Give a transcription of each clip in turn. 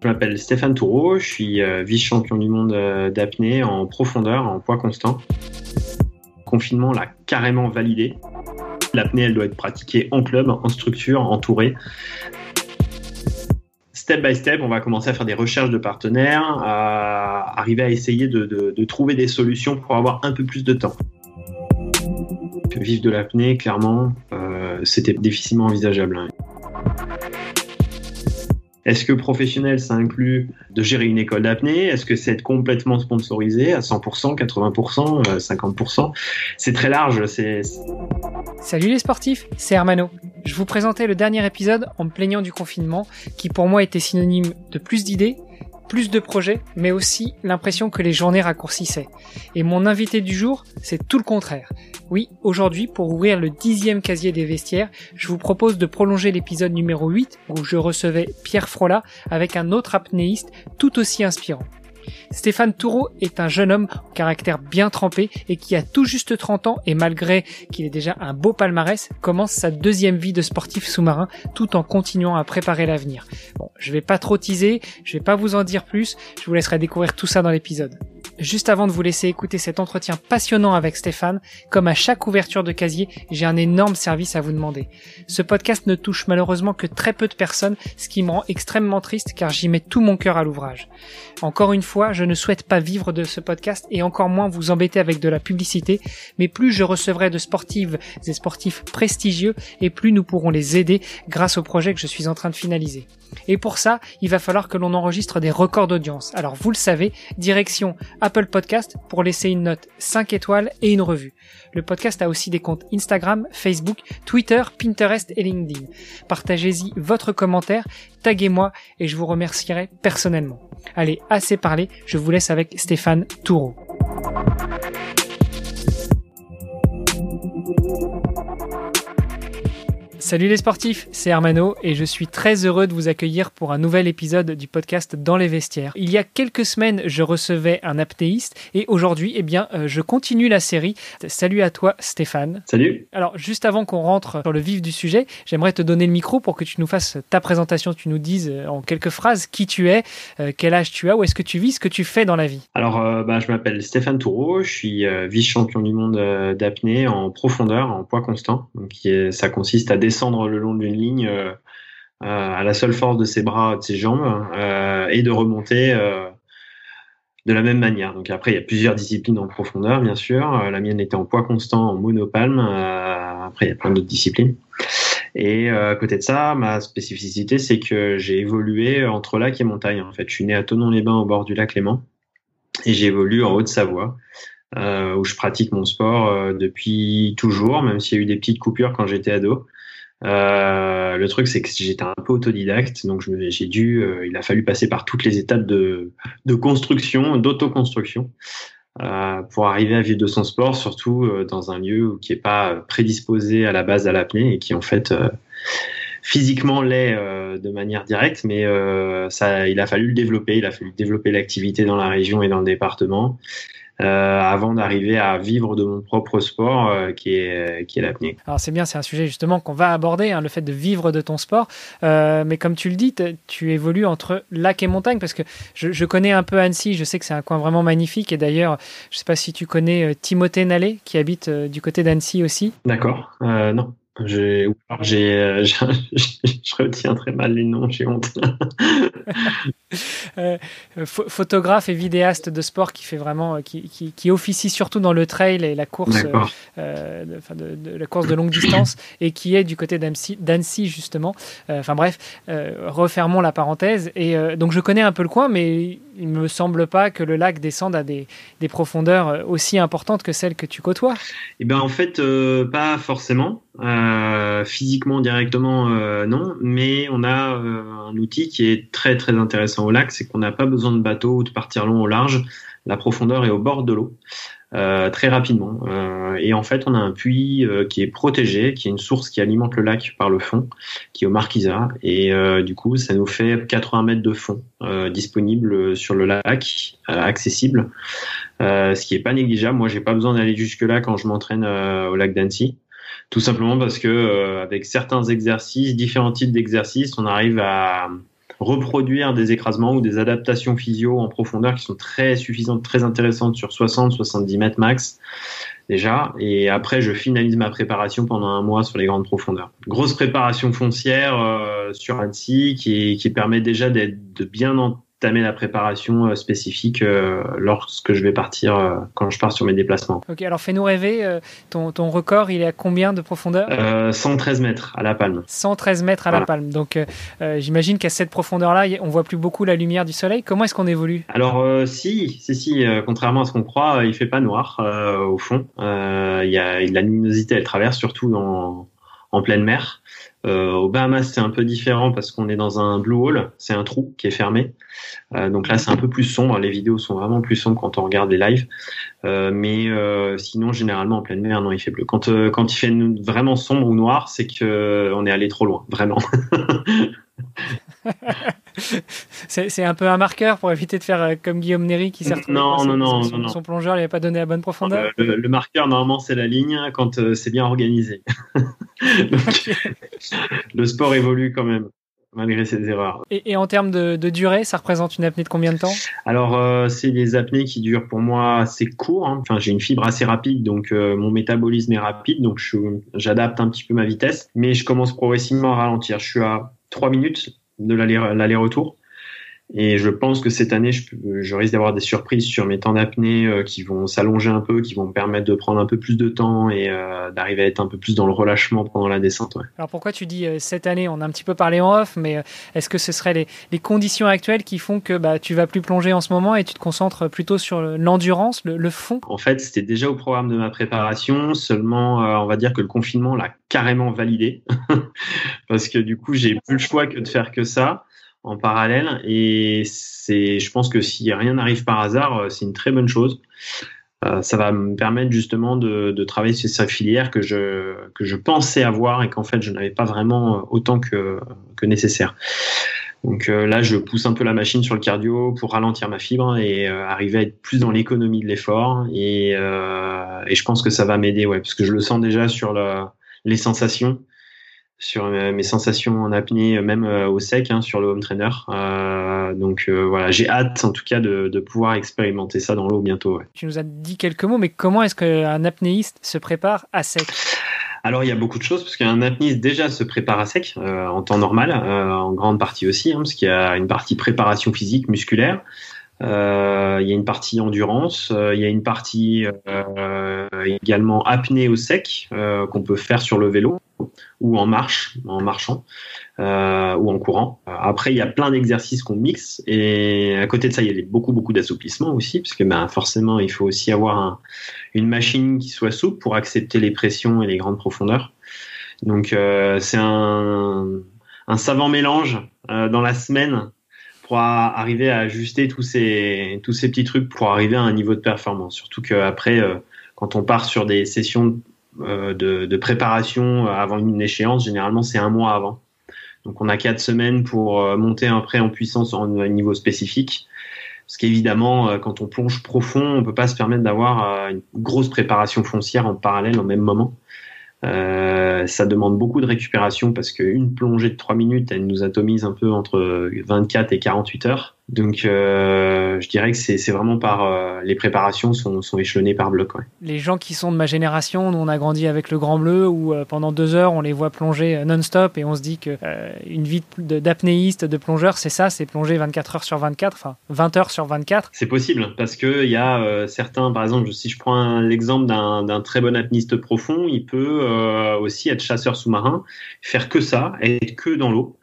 Je m'appelle Stéphane Toureau, je suis euh, vice-champion du monde euh, d'apnée en profondeur, en poids constant. Le confinement l'a carrément validé. L'apnée, elle doit être pratiquée en club, en structure, entourée. Step by step, on va commencer à faire des recherches de partenaires, à arriver à essayer de, trouver des solutions pour avoir un peu plus de temps. Vivre de l'apnée, clairement, euh, c'était difficilement envisageable. Est-ce que professionnel, ça inclut de gérer une école d'apnée? Est-ce que c'est complètement sponsorisé à 100%, 80%, euh, 50% C'est très large. C'est Salut les sportifs, c'est Hermano. Je vous présentais le dernier épisode en me plaignant du confinement, qui pour moi était synonyme de plus d'idées, plus de projets, mais aussi l'impression que les journées raccourcissaient. Et mon invité du jour, c'est tout le contraire. Oui, aujourd'hui, pour ouvrir le dixième casier des vestiaires, je vous propose de prolonger l'épisode numéro 8, où je recevais Pierre Frola avec un autre apnéiste tout aussi inspirant. Stéphane Toureau est un jeune homme au caractère bien trempé et qui a tout juste 30 ans et malgré qu'il ait déjà un beau palmarès, commence sa deuxième vie de sportif sous-marin tout en continuant à préparer l'avenir. Bon, je vais pas trop teaser, je vais pas vous en dire plus, je vous laisserai découvrir tout ça dans l'épisode. Juste avant de vous laisser écouter cet entretien passionnant avec Stéphane, comme à chaque ouverture de casier, j'ai un énorme service à vous demander. Ce podcast ne touche malheureusement que très peu de personnes, ce qui me rend extrêmement triste car j'y mets tout mon cœur à l'ouvrage. Encore une fois, je ne souhaite pas vivre de ce podcast et encore moins vous embêter avec de la publicité, mais plus je recevrai de sportives et sportifs prestigieux et plus nous pourrons les aider grâce au projet que je suis en train de finaliser. Et pour ça, il va falloir que l'on enregistre des records d'audience. Alors vous le savez, direction Apple Podcast pour laisser une note 5 étoiles et une revue. Le podcast a aussi des comptes Instagram, Facebook, Twitter, Pinterest et LinkedIn. Partagez-y votre commentaire, taguez-moi et je vous remercierai personnellement. Allez, assez parlé, je vous laisse avec Stéphane Toureau. Salut les sportifs, c'est Hermano et je suis très heureux de vous accueillir pour un nouvel épisode du podcast Dans les vestiaires. Il y a quelques semaines, je recevais un apnéiste et aujourd'hui, eh bien, euh, je continue la série. Salut à toi Stéphane. Salut. Alors, juste avant qu'on rentre sur le vif du sujet, j'aimerais te donner le micro pour que tu nous fasses ta présentation, tu nous dises euh, en quelques phrases qui tu es, euh, quel âge tu as, où est-ce que tu vis, ce que tu fais dans la vie. Alors, euh, bah, je m'appelle Stéphane Toureau, je suis euh, vice-champion du monde euh, d'apnée en profondeur, en poids constant. Donc, ça consiste à descendre le long d'une ligne euh, euh, à la seule force de ses bras, de ses jambes, euh, et de remonter de la même manière. Donc après, il y a plusieurs disciplines en profondeur, bien sûr. La mienne était en poids constant, en monopalme. Après, il y a plein d'autres disciplines. Et à côté de ça, ma spécificité, c'est que j'ai évolué entre lac et montagne. En fait, je suis né à Tonon-les-Bains, au bord du lac Léman, et j'évolue en Haute-Savoie, où je pratique mon sport depuis toujours, même s'il y a eu des petites coupures quand j'étais ado. Euh, le truc, c'est que j'étais un peu autodidacte, donc j'ai dû, euh, il a fallu passer par toutes les étapes de, de construction, d'autoconstruction, euh, pour arriver à vivre de son sport, surtout euh, dans un lieu qui est pas prédisposé à la base à l'apnée et qui en fait euh, physiquement l'est euh, de manière directe, mais euh, ça, il a fallu le développer, il a fallu développer l'activité dans la région et dans le département. Euh, avant d'arriver à vivre de mon propre sport euh, qui est qui est l'apnée. Alors c'est bien, c'est un sujet justement qu'on va aborder, hein, le fait de vivre de ton sport. Euh, mais comme tu le dis, tu évolues entre lac et montagne parce que je, je connais un peu Annecy, je sais que c'est un coin vraiment magnifique. Et d'ailleurs, je sais pas si tu connais euh, Timothée Nallet qui habite euh, du côté d'Annecy aussi. D'accord. Euh, non. J'ai, euh, j'ai- je retiens très mal les noms, j'ai honte. Euh, pho- photographe et vidéaste de sport qui fait vraiment, euh, qui, qui, qui officie surtout dans le trail et la course, euh, de, enfin, de- de la course de longue distance et qui est du côté d'Annecy, justement. Euh, Enfin bref, refermons la parenthèse. Et donc je connais un peu le coin, mais il me semble pas que le lac descende à des, des profondeurs aussi importantes que celles que tu côtoies. Eh ben en fait, pas forcément. Euh, physiquement directement, euh, non. Mais on a euh, un outil qui est très très intéressant au lac, c'est qu'on n'a pas besoin de bateau ou de partir long au large. La profondeur est au bord de l'eau. euh, très rapidement. Euh, et en fait, on a un puits euh, qui est protégé, qui est une source qui alimente le lac par le fond, qui est au Marquisat. Et euh, du coup, ça nous fait 80 mètres de fond euh, disponible sur le lac, euh, accessible, euh, ce qui est pas négligeable. Moi, j'ai pas besoin d'aller jusque là quand je m'entraîne euh, au lac d'Annecy. Tout simplement parce que euh, avec certains exercices, différents types d'exercices, on arrive à reproduire des écrasements ou des adaptations physio en profondeur qui sont très suffisantes, très intéressantes sur 60-70 mètres max déjà. Et après, je finalise ma préparation pendant un mois sur les grandes profondeurs. Grosse préparation foncière euh, sur Annecy qui, qui permet déjà d'être de bien en tamer la préparation euh, spécifique euh, lorsque je vais partir, euh, quand je pars sur mes déplacements. Ok, alors fais-nous rêver, ton, ton, record, il est à combien de profondeur? 113 mètres à la palme. 113 mètres à la palme. Donc j'imagine qu'à cette profondeur-là, on voit plus beaucoup la lumière du soleil. Comment est-ce qu'on évolue? Alors si, si, si, contrairement à ce qu'on croit, il fait pas noir au fond. Il y a la luminosité, elle traverse surtout en, en pleine mer. Euh, au Bahamas, c'est un peu différent parce qu'on est dans un blue hole, c'est un trou qui est fermé. Euh, donc là, c'est un peu plus sombre. Les vidéos sont vraiment plus sombres quand on regarde les lives. Euh, mais euh, sinon, généralement en pleine mer, non, il fait bleu. Quand euh, quand il fait vraiment sombre ou noir, c'est que on est allé trop loin, vraiment. c'est un peu un marqueur pour éviter de faire euh, comme Guillaume Néry qui s'est retrouvé non, non, non, son, non, son, plongeur il n'avait pas donné la bonne profondeur. le, marqueur normalement c'est la ligne quand euh, c'est bien organisé. le sport évolue quand même malgré ces erreurs. Et, en termes de, durée, ça représente une apnée de combien de temps? Alors, euh, c'est des apnées qui durent pour moi assez court. Hein. Enfin, j'ai une fibre assez rapide, donc mon métabolisme est rapide, donc j'adapte un petit peu ma vitesse, mais je commence progressivement à ralentir. Je suis à 3 minutes de l'aller-retour. Et je pense que cette année, je, je risque d'avoir des surprises sur mes temps d'apnée euh, qui vont s'allonger un peu, qui vont me permettre de prendre un peu plus de temps et euh, d'arriver à être un peu plus dans le relâchement pendant la descente. Ouais. Alors pourquoi tu dis euh, cette année On a un petit peu parlé en off, mais est-ce que ce seraient les, les, conditions actuelles qui font que bah, tu vas plus plonger en ce moment et tu te concentres plutôt sur l'endurance, le, le, fond? En fait, c'était déjà au programme de ma préparation, seulement on va dire que le confinement l'a carrément validé parce que du coup, j'ai plus le choix que de faire que ça en parallèle. Et c'est, je pense que si rien n'arrive par hasard, euh, c'est une très bonne chose. Euh, ça va me permettre justement de, de, travailler sur cette filière que je, que je pensais avoir et qu'en fait je n'avais pas vraiment euh, autant que, que nécessaire. Donc là, je pousse un peu la machine sur le cardio pour ralentir ma fibre et arriver à être plus dans l'économie de l'effort. Et, et, je pense que ça va m'aider, ouais, parce que je le sens déjà sur le, les sensations sur mes sensations en apnée, même euh, au sec, hein, sur le home trainer. Euh, donc euh, voilà, j'ai hâte en tout cas de, de pouvoir expérimenter ça dans l'eau bientôt. Ouais. Tu nous as dit quelques mots, mais comment est-ce qu'un apnéiste se prépare à sec? Alors il y a beaucoup de choses parce qu'un apnéiste déjà se prépare à sec euh, en temps normal, euh, en grande partie aussi, hein, parce qu'il y a une partie préparation physique, musculaire. Euh, il y a une partie endurance, il y a une partie également apnée au sec qu'on peut faire sur le vélo ou en marche, en marchant euh, ou en courant. Après, il y a plein d'exercices qu'on mixe et à côté de ça, il y a beaucoup beaucoup d'assouplissement aussi, parce que ben, forcément, il faut aussi avoir un, une machine qui soit souple pour accepter les pressions et les grandes profondeurs. Donc, euh, c'est un, un savant mélange euh, dans la semaine pour arriver à ajuster tous ces tous ces petits trucs pour arriver à un niveau de performance. Surtout qu'après, euh, quand on part sur des sessions de, de, préparation avant une échéance, généralement c'est un mois avant. Donc on a quatre semaines pour euh, monter un prêt en puissance à un niveau spécifique. Parce qu'évidemment, euh, quand on plonge profond, on peut pas se permettre d'avoir une grosse préparation foncière en parallèle au même moment. Euh, ça demande beaucoup de récupération parce qu'une plongée de 3 minutes, elle nous atomise un peu entre 24 et 48 heures. Donc, euh, je dirais que c'est vraiment par euh, les préparations sont, sont échelonnées par bloc. Ouais. Les gens qui sont de ma génération, nous on a grandi avec le Grand Bleu où euh, pendant deux heures on les voit plonger non-stop et on se dit que euh, une vie d'apnéiste, de, de, plongeur, c'est ça, c'est plonger 24 heures sur 24, enfin 20 heures sur 24. C'est possible parce que il y a certains, par exemple, si je prends l'exemple d'un très bon apnéiste profond, il peut aussi être chasseur sous-marin, faire que ça, être que dans l'eau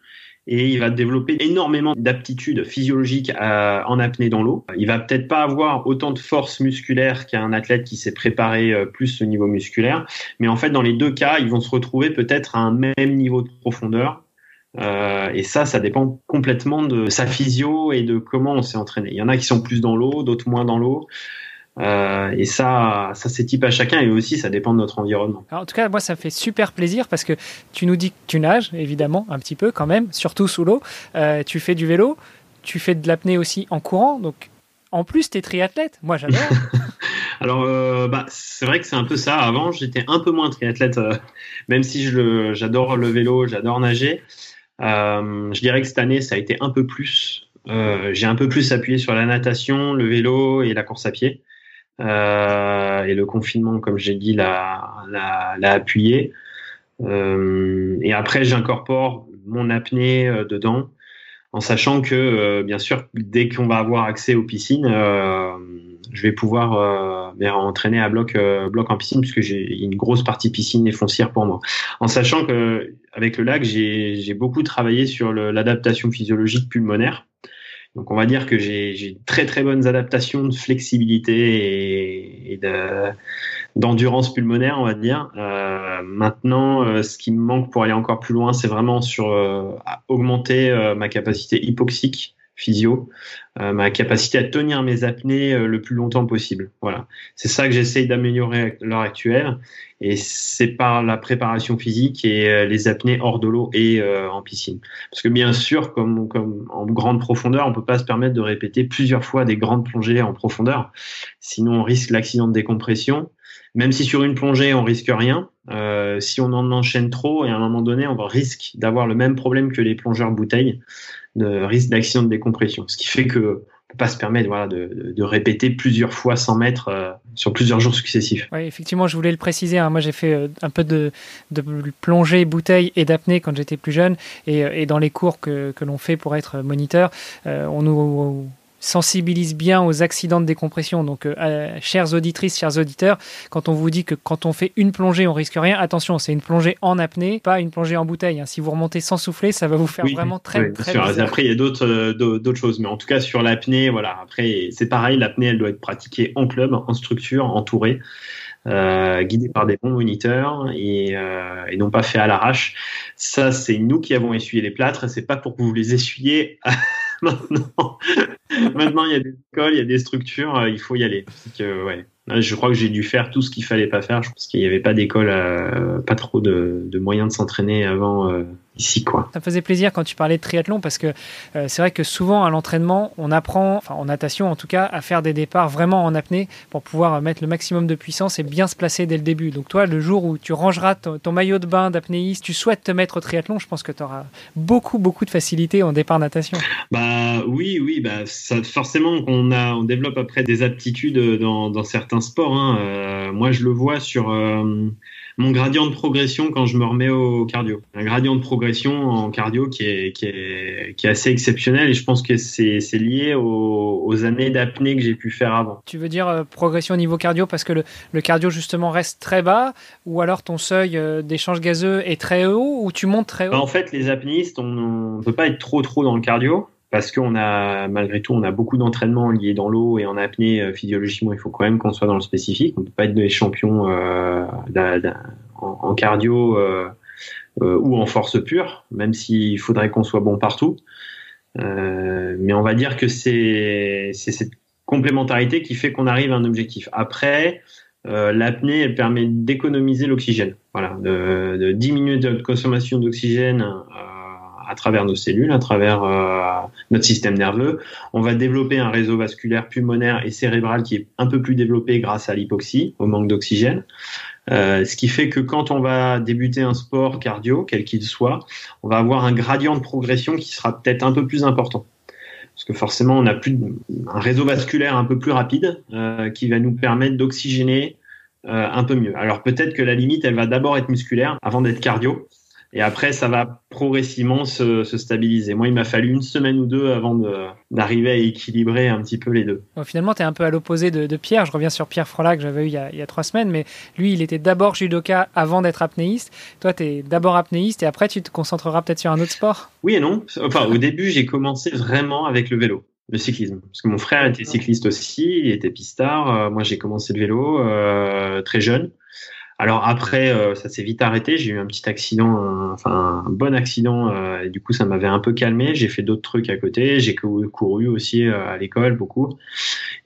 et il va développer énormément d'aptitudes physiologiques en apnée dans l'eau. Il va peut-être pas avoir autant de force musculaire qu'un athlète qui s'est préparé euh, plus au niveau musculaire, mais en fait dans les deux cas, ils vont se retrouver peut-être à un même niveau de profondeur. Euh, et ça, ça dépend complètement de sa physio et de comment on s'est entraîné. Il y en a qui sont plus dans l'eau, d'autres moins dans l'eau. Euh, et ça, ça c'est type à chacun et aussi ça dépend de notre environnement. Alors, en tout cas, moi ça fait super plaisir parce que tu nous dis que tu nages évidemment un petit peu quand même, surtout sous l'eau. Euh, tu fais du vélo, tu fais de l'apnée aussi en courant, donc en plus tu es triathlète. Moi j'adore. Alors euh, bah, c'est vrai que c'est un peu ça. Avant j'étais un peu moins triathlète, euh, même si j'adore le vélo, j'adore nager. je dirais que cette année, ça a été un peu plus. J'ai un peu plus appuyé sur la natation, le vélo et la course à pied. Et le confinement, comme j'ai dit, l'a appuyé. et après, j'incorpore mon apnée dedans en sachant que, euh, bien sûr, dès qu'on va avoir accès aux piscines, euh, je vais pouvoir euh, entraîner à bloc, bloc en piscine, puisque j'ai une grosse partie piscine et foncière pour moi. En sachant que avec le lac, j'ai beaucoup travaillé sur l'adaptation physiologique pulmonaire. Donc on va dire que j'ai très très bonnes adaptations de flexibilité et, d'endurance pulmonaire, on va dire. Euh, maintenant, euh, ce qui me manque pour aller encore plus loin, c'est vraiment sur euh, augmenter ma capacité hypoxique physio, ma capacité à tenir mes apnées le plus longtemps possible. Voilà, c'est ça que j'essaye d'améliorer à l'heure actuelle et c'est par la préparation physique et euh, les apnées hors de l'eau et euh, en piscine. Parce que bien sûr, comme, comme en grande profondeur, on peut pas se permettre de répéter plusieurs fois des grandes plongées en profondeur, sinon on risque l'accident de décompression. Même si sur une plongée on risque rien, euh, si on en enchaîne trop et à un moment donné on risque d'avoir le même problème que les plongeurs bouteilles, de risque d'accident de décompression. Ce qui fait que pas se permettre voilà, de, de, répéter plusieurs fois 100 mètres euh, sur plusieurs jours successifs. Oui, effectivement, je voulais le préciser. Hein. Moi, j'ai fait euh, un peu de, de plongée, bouteille et d'apnée quand j'étais plus jeune. Et, et, dans les cours que, que l'on fait pour être moniteur, on nous sensibilise bien aux accidents de décompression. Donc, euh, chères auditrices, chers auditeurs, quand on vous dit que quand on fait une plongée, on risque rien, attention, c'est une plongée en apnée, pas une plongée en bouteille. Hein. Si vous remontez sans souffler, ça va vous faire vraiment très, oui, très Après, il y a d'autres euh, d'autres choses, mais en tout cas sur l'apnée, voilà. Après, c'est pareil, l'apnée, elle doit être pratiquée en club, en structure, entourée. Euh, guidée par des bons moniteurs et, euh, et non pas fait à l'arrache. Ça, c'est nous qui avons essuyé les plâtres. C'est pas pour que vous les essuyez maintenant. Maintenant, il y a des écoles, il y a des structures, euh, il faut y aller. Je crois que j'ai dû faire tout ce qu'il fallait pas faire. Je pense qu'il n'y avait pas d'école, pas trop de, de moyens de s'entraîner avant euh, ici quoi. Ça me faisait plaisir quand tu parlais de triathlon parce que euh, c'est vrai que souvent à l'entraînement, on apprend, enfin en natation en tout cas, à faire des départs vraiment en apnée pour pouvoir mettre le maximum de puissance et bien se placer dès le début. Donc toi, le jour où tu rangeras ton, maillot de bain d'apnéiste, tu souhaites te mettre au triathlon, je pense que tu auras beaucoup beaucoup de facilité en départ natation. Bah oui, oui, bah ça, forcément qu'on a, on développe après des aptitudes dans, dans certains sports. Hein. Euh, moi, je le vois sur euh, mon gradient de progression quand je me remets au cardio. Un gradient de progression en cardio qui est, qui est, qui est assez exceptionnel et je pense que c'est, c'est lié aux, aux années d'apnée que j'ai pu faire avant. Tu veux dire euh, progression au niveau cardio parce que le, le, cardio justement reste très bas ou alors ton seuil euh, d'échange gazeux est très haut ou tu montes très haut? Bah, En fait, les apnéistes, on ne peut pas être trop trop dans le cardio parce qu'on a malgré tout on a beaucoup d'entraînements liés dans l'eau et en apnée euh, physiologiquement il faut quand même qu'on soit dans le spécifique. On peut pas être des champions euh, en, cardio euh, ou en force pure même s'il faudrait qu'on soit bon partout. Mais on va dire que c'est cette complémentarité qui fait qu'on arrive à un objectif. Après l'apnée elle permet d'économiser l'oxygène. Voilà de, de, diminuer notre consommation d'oxygène à travers nos cellules, à travers euh, notre système nerveux. On va développer un réseau vasculaire pulmonaire et cérébral qui est un peu plus développé grâce à l'hypoxie, au manque d'oxygène. Euh, ce qui fait que quand on va débuter un sport cardio, quel qu'il soit, on va avoir un gradient de progression qui sera peut-être un peu plus important. Parce que forcément, on a plus un réseau vasculaire un peu plus rapide euh, qui va nous permettre d'oxygéner un peu mieux. Alors peut-être que la limite, elle va d'abord être musculaire avant d'être cardio. Et après, ça va progressivement se, se stabiliser. Moi, il m'a fallu une semaine ou deux avant d'arriver à équilibrer un petit peu les deux. finalement, tu es un peu à l'opposé de, de, Pierre. Je reviens sur Pierre Frola que j'avais eu il y, a, il y, a, trois semaines, mais lui, il était d'abord judoka avant d'être apnéiste. Toi, tu es d'abord apnéiste et après, tu te concentreras peut-être sur un autre sport? Oui et non. Enfin, au début, j'ai commencé vraiment avec le vélo le cyclisme. Parce que mon frère était cycliste aussi, il était pistard. Euh, moi, j'ai commencé le vélo euh, très jeune. Alors après, euh, ça s'est vite arrêté. J'ai eu un petit accident, enfin un bon accident, euh, et du coup ça m'avait un peu calmé. J'ai fait d'autres trucs à côté. J'ai couru aussi euh, à l'école beaucoup.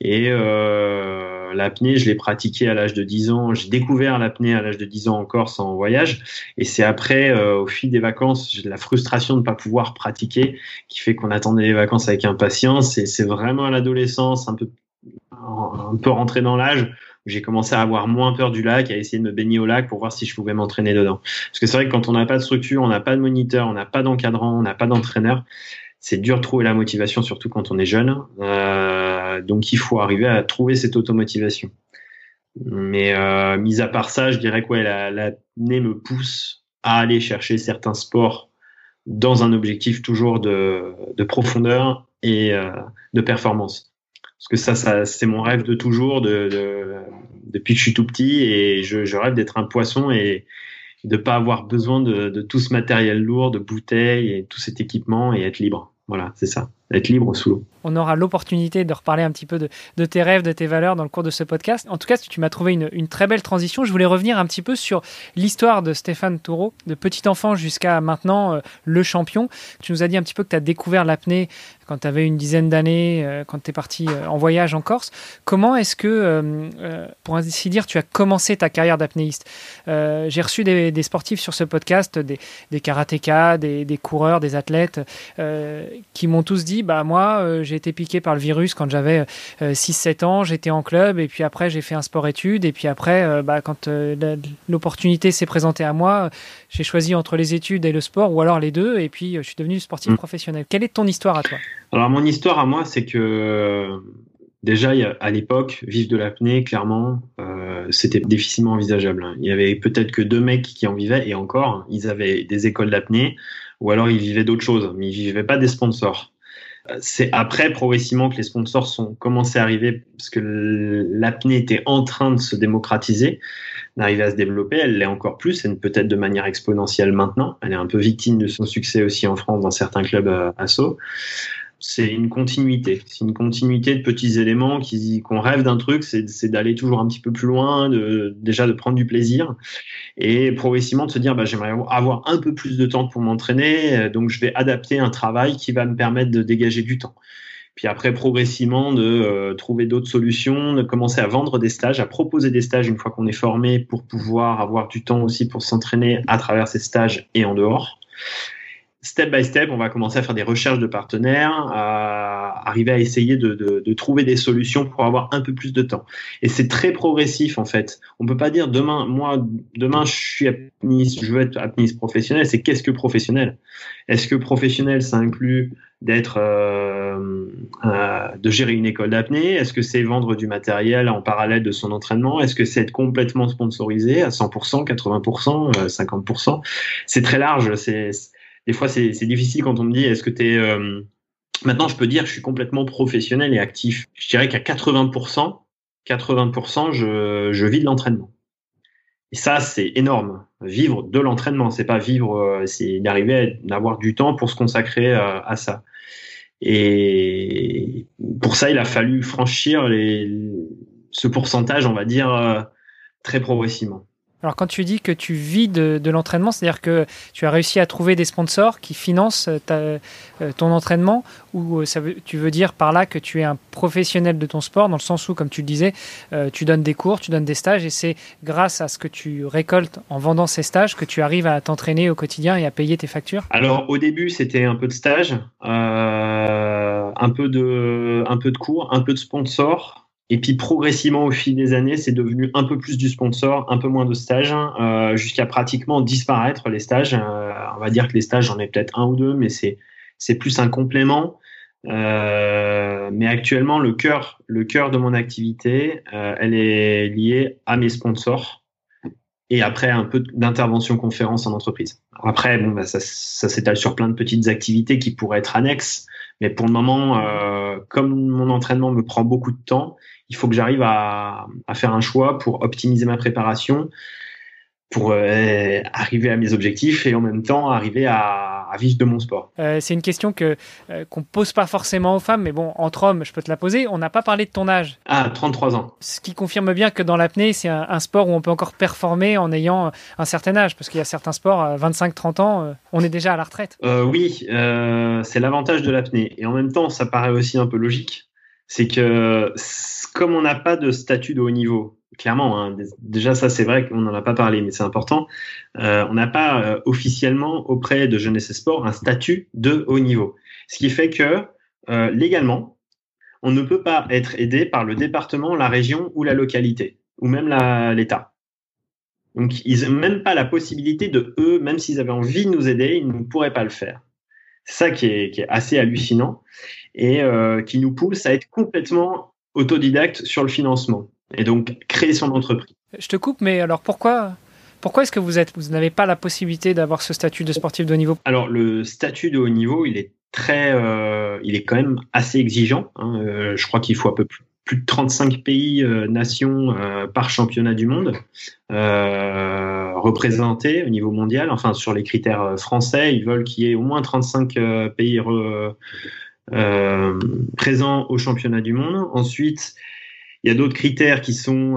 Et l'apnée, je l'ai pratiqué à l'âge de 10 ans. J'ai découvert l'apnée à l'âge de 10 ans en Corse en voyage. Et c'est après, au fil des vacances, j'ai la frustration de ne pas pouvoir pratiquer, qui fait qu'on attendait les vacances avec impatience. Et c'est vraiment à l'adolescence, un peu un peu rentré dans l'âge j'ai commencé à avoir moins peur du lac, à essayer de me baigner au lac pour voir si je pouvais m'entraîner dedans. Parce que c'est vrai que quand on n'a pas de structure, on n'a pas de moniteur, on n'a pas d'encadrant, on n'a pas d'entraîneur, c'est dur de trouver la motivation, surtout quand on est jeune. Euh, donc il faut arriver à trouver cette automotivation. Mais euh, mis à part ça, je dirais que ouais, l'apnée me pousse à aller chercher certains sports dans un objectif toujours de, de profondeur et euh, de performance parce que ça, ça c'est mon rêve de toujours, de, de, depuis que je suis tout petit, et je, rêve d'être un poisson et de pas avoir besoin de, de, tout ce matériel lourd, de bouteilles et tout cet équipement et être libre. Voilà, c'est ça, être libre sous l'eau on aura l'opportunité de reparler un petit peu de, tes rêves, de tes valeurs dans le cours de ce podcast. En tout cas, tu m'as trouvé une, très belle transition. Je voulais revenir un petit peu sur l'histoire de Stéphane Taureau, de petit enfant jusqu'à maintenant euh, le champion. Tu nous as dit un petit peu que tu as découvert l'apnée quand tu avais une dizaine d'années, euh, quand tu es parti euh, en voyage en Corse. Comment est-ce que, pour ainsi dire, tu as commencé ta carrière d'apnéiste? J'ai reçu des, sportifs sur ce podcast, des, karatékas, des, coureurs, des athlètes, qui m'ont tous dit, bah moi, j'ai été piqué par le virus quand j'avais 6-7 euh, ans, j'étais en club et puis après j'ai fait un sport-études et puis après euh, bah, quand euh, l'opportunité s'est présentée à moi, j'ai choisi entre les études et le sport ou alors les deux et puis je suis devenu sportif mm. professionnel. Quelle est ton histoire à toi? Alors mon histoire à moi c'est que déjà à l'époque, vivre de l'apnée, clairement, c'était difficilement envisageable. Hein. Il y avait peut-être que deux mecs qui en vivaient et encore, ils avaient des écoles d'apnée ou alors ils vivaient d'autres choses, mais ils vivaient pas des sponsors c'est après progressivement que les sponsors sont commencés à arriver parce que l'apnée était en train de se démocratiser, d'arriver à se développer. Elle l'est encore plus, et peut-être de manière exponentielle maintenant. Elle est un peu victime de son succès aussi en France dans certains clubs euh, assos c'est une continuité. C'est une continuité de petits éléments qui, qu'on rêve d'un truc, c'est, d'aller toujours un petit peu plus loin, déjà de prendre du plaisir et progressivement de se dire, bah, j'aimerais avoir un peu plus de temps pour m'entraîner, donc je vais adapter un travail qui va me permettre de dégager du temps. Puis après, progressivement, de euh, trouver d'autres solutions, de commencer à vendre des stages, à proposer des stages une fois qu'on est formé pour pouvoir avoir du temps aussi pour s'entraîner à travers ces stages et en dehors step by step, on va commencer à faire des recherches de partenaires, à arriver à essayer de, de, de trouver des solutions pour avoir un peu plus de temps. Et c'est très progressif en fait. On peut pas dire demain, moi, demain je suis apniste, je veux être apniste professionnel. C'est qu'est-ce que professionnel? Est-ce que professionnel, ça inclut d'être, euh, euh, de gérer une école d'apnée? Est-ce que c'est vendre du matériel en parallèle de son entraînement? Est-ce que c'est être complètement sponsorisé à 100%, 80%, 50% C'est très large. C'est des fois, c'est difficile quand on me dit est-ce que tu es. Euh, maintenant, je peux dire que je suis complètement professionnel et actif. Je dirais qu'à 80%, 80%, je, je vis de l'entraînement. Et ça, c'est énorme. Vivre de l'entraînement, c'est pas vivre, euh, c'est d'arriver à avoir du temps pour se consacrer euh, à ça. Et pour ça, il a fallu franchir les, ce pourcentage, on va dire, très progressivement. Alors quand tu dis que tu vis de, l'entraînement, c'est-à-dire que tu as réussi à trouver des sponsors qui financent euh, ton entraînement, ou euh, ça veut, tu veux dire par là que tu es un professionnel de ton sport, dans le sens où, comme tu le disais, euh, tu donnes des cours, tu donnes des stages, et c'est grâce à ce que tu récoltes en vendant ces stages que tu arrives à t'entraîner au quotidien et à payer tes factures? Alors au début, c'était un peu de stage, un, peu de, un peu de cours, un peu de sponsors. Et puis progressivement au fil des années, c'est devenu un peu plus du sponsor, un peu moins de stages, euh, jusqu'à pratiquement disparaître les stages. Euh, on va dire que les stages, j'en ai peut-être un ou deux, mais c'est c'est plus un complément. Euh, mais actuellement, le cœur le cœur de mon activité, elle est liée à mes sponsors et après un peu d'intervention conférence en entreprise. Après, bon, bah, ça, s'étale sur plein de petites activités qui pourraient être annexes, mais pour le moment, comme mon entraînement me prend beaucoup de temps, il faut que j'arrive à, faire un choix pour optimiser ma préparation, pour euh, arriver à mes objectifs et en même temps arriver à, à vivre de mon sport. Euh, c'est une question que euh, qu'on pose pas forcément aux femmes, mais bon, entre hommes, je peux te la poser. On n'a pas parlé de ton âge. Ah, 33 ans. Ce qui confirme bien que dans l'apnée, c'est un, sport où on peut encore performer en ayant un certain âge, parce qu'il y a certains sports, à 25-30 ans, on est déjà à la retraite. oui, c'est l'avantage de l'apnée. Et en même temps, ça paraît aussi un peu logique. C'est que comme on n'a pas de statut de haut niveau, clairement, hein, déjà ça c'est vrai qu'on n'en a pas parlé, mais c'est important, euh, on n'a pas euh, officiellement auprès de Jeunesse et Sport un statut de haut niveau. Ce qui fait que euh, légalement, on ne peut pas être aidé par le département, la région ou la localité, ou même l'État. Donc, ils n'ont même pas la possibilité de eux, même s'ils avaient envie de nous aider, ils ne pourraient pas le faire. Ça qui est, assez hallucinant et qui nous pousse à être complètement autodidacte sur le financement et donc créer son entreprise. Je te coupe, mais alors pourquoi pourquoi est-ce que vous êtes vous n'avez pas la possibilité d'avoir ce statut de sportif de haut niveau? Alors le statut de haut niveau, il est très, euh, il est quand même assez exigeant. Hein. Euh, je crois qu'il faut un peu plus, plus de 35 pays, euh, nations par championnat du monde représentés au niveau mondial. Enfin, sur les critères français, ils veulent qu'il y ait au moins 35 pays présents au championnat du monde. Ensuite, il y a d'autres critères qui sont,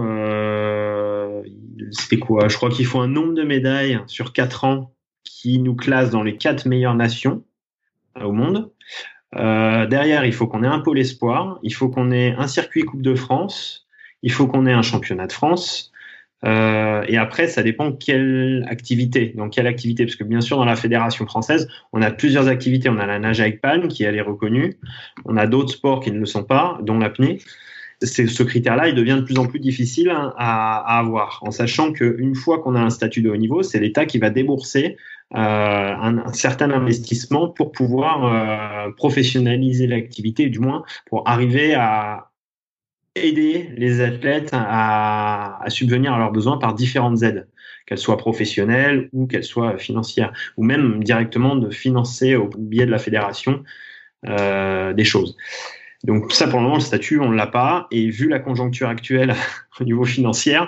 c'était quoi? Je crois qu'il faut un nombre de médailles sur 4 ans qui nous classe dans les quatre meilleures nations au monde. Euh, derrière, il faut qu'on ait un pôle espoir, il faut qu'on ait un circuit Coupe de France, il faut qu'on ait un championnat de France. Euh, et après, ça dépend quelle activité. Donc, quelle activité Parce que bien sûr, dans la fédération française, on a plusieurs activités. On a la nage avec palme qui elle est reconnue. On a d'autres sports qui ne le sont pas, dont l'apnée. Ce critère-là, il devient de plus en plus difficile à, à avoir, en sachant qu'une fois qu'on a un statut de haut niveau, c'est l'État qui va débourser euh, un, certain investissement pour pouvoir euh, professionnaliser l'activité, du moins pour arriver à aider les athlètes à, à, subvenir à leurs besoins par différentes aides, qu'elles soient professionnelles ou qu'elles soient financières, ou même directement de financer au biais de la fédération euh, des choses. Donc ça, pour le moment, le statut, on ne l'a pas. Et vu la conjoncture actuelle au niveau financier,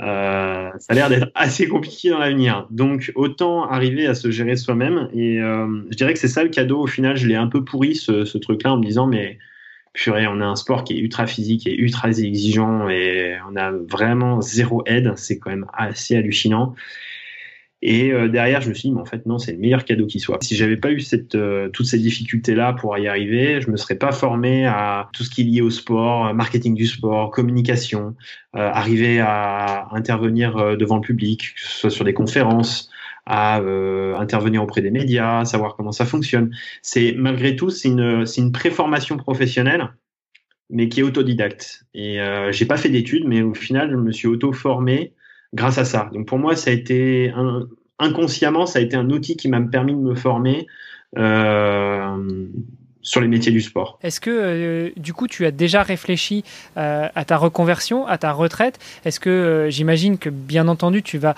euh, ça a l'air d'être assez compliqué dans l'avenir. Donc autant arriver à se gérer soi-même. Et euh, je dirais que c'est ça le cadeau. Au final, je l'ai un peu pourri ce, ce truc-là en me disant, mais purée, on a un sport qui est ultra physique et ultra exigeant et on a vraiment zéro aide. C'est quand même assez hallucinant. Et euh, derrière, je me suis dit, mais en fait, non, c'est le meilleur cadeau qui soit. Si j'avais pas eu cette, euh, toutes ces difficultés-là pour y arriver, je me serais pas formé à tout ce qui est lié au sport, marketing du sport, communication, euh, arriver à intervenir devant le public, que ce soit sur des conférences, à intervenir auprès des médias, savoir comment ça fonctionne. C'est malgré tout, c'est une, c'est une préformation professionnelle mais qui est autodidacte. Et euh, j'ai pas fait d'études, mais au final, je me suis auto-formé grâce à ça. Donc pour moi, ça a été inconsciemment, ça a été un outil qui m'a permis de me former. Euh, sur les métiers du sport. Est-ce que euh, du coup tu as déjà réfléchi euh, à ta reconversion, à ta retraite? Est-ce que j'imagine que bien entendu tu vas,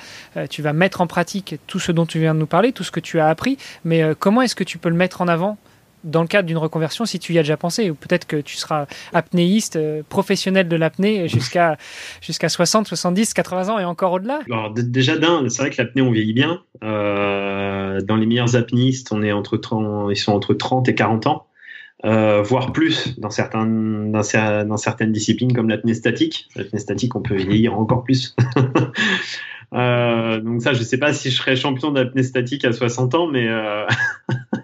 tu vas mettre en pratique tout ce dont tu viens de nous parler, tout ce que tu as appris, mais comment est-ce que tu peux le mettre en avant? Dans le cadre d'une reconversion si tu y as déjà pensé ou peut-être que tu seras apnéiste euh, professionnel de l'apnée jusqu'à jusqu'à 60 70 80 ans et encore au-delà. Alors déjà d'un c'est vrai que l'apnée on vieillit bien. Euh, dans les meilleurs apnéistes on est entre 30, ils sont entre 30 et 40 ans. Euh, voire plus dans certains dans, dans certaines disciplines comme l'apnée statique. L'apnée statique on peut vieillir encore plus. Donc ça, je sais pas si je serais champion d'apnée statique à 60 ans, mais.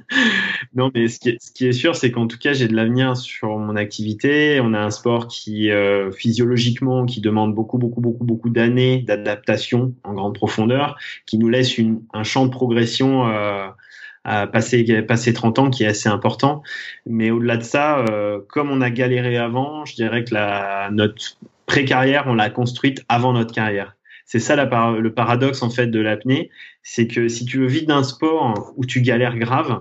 non, mais ce qui est, sûr, c'est qu'en tout cas, j'ai de l'avenir sur mon activité. On a un sport qui euh, physiologiquement, qui demande beaucoup, beaucoup, beaucoup, beaucoup d'années d'adaptation en grande profondeur, qui nous laisse un champ de progression. Euh, à passer, passer 30 ans qui est assez important. Mais au-delà de ça, euh, comme on a galéré avant, je dirais que notre pré-carrière, on l'a construite avant notre carrière. C'est ça le paradoxe en fait de l'apnée, c'est que si tu veux vivre d'un sport où tu galères grave,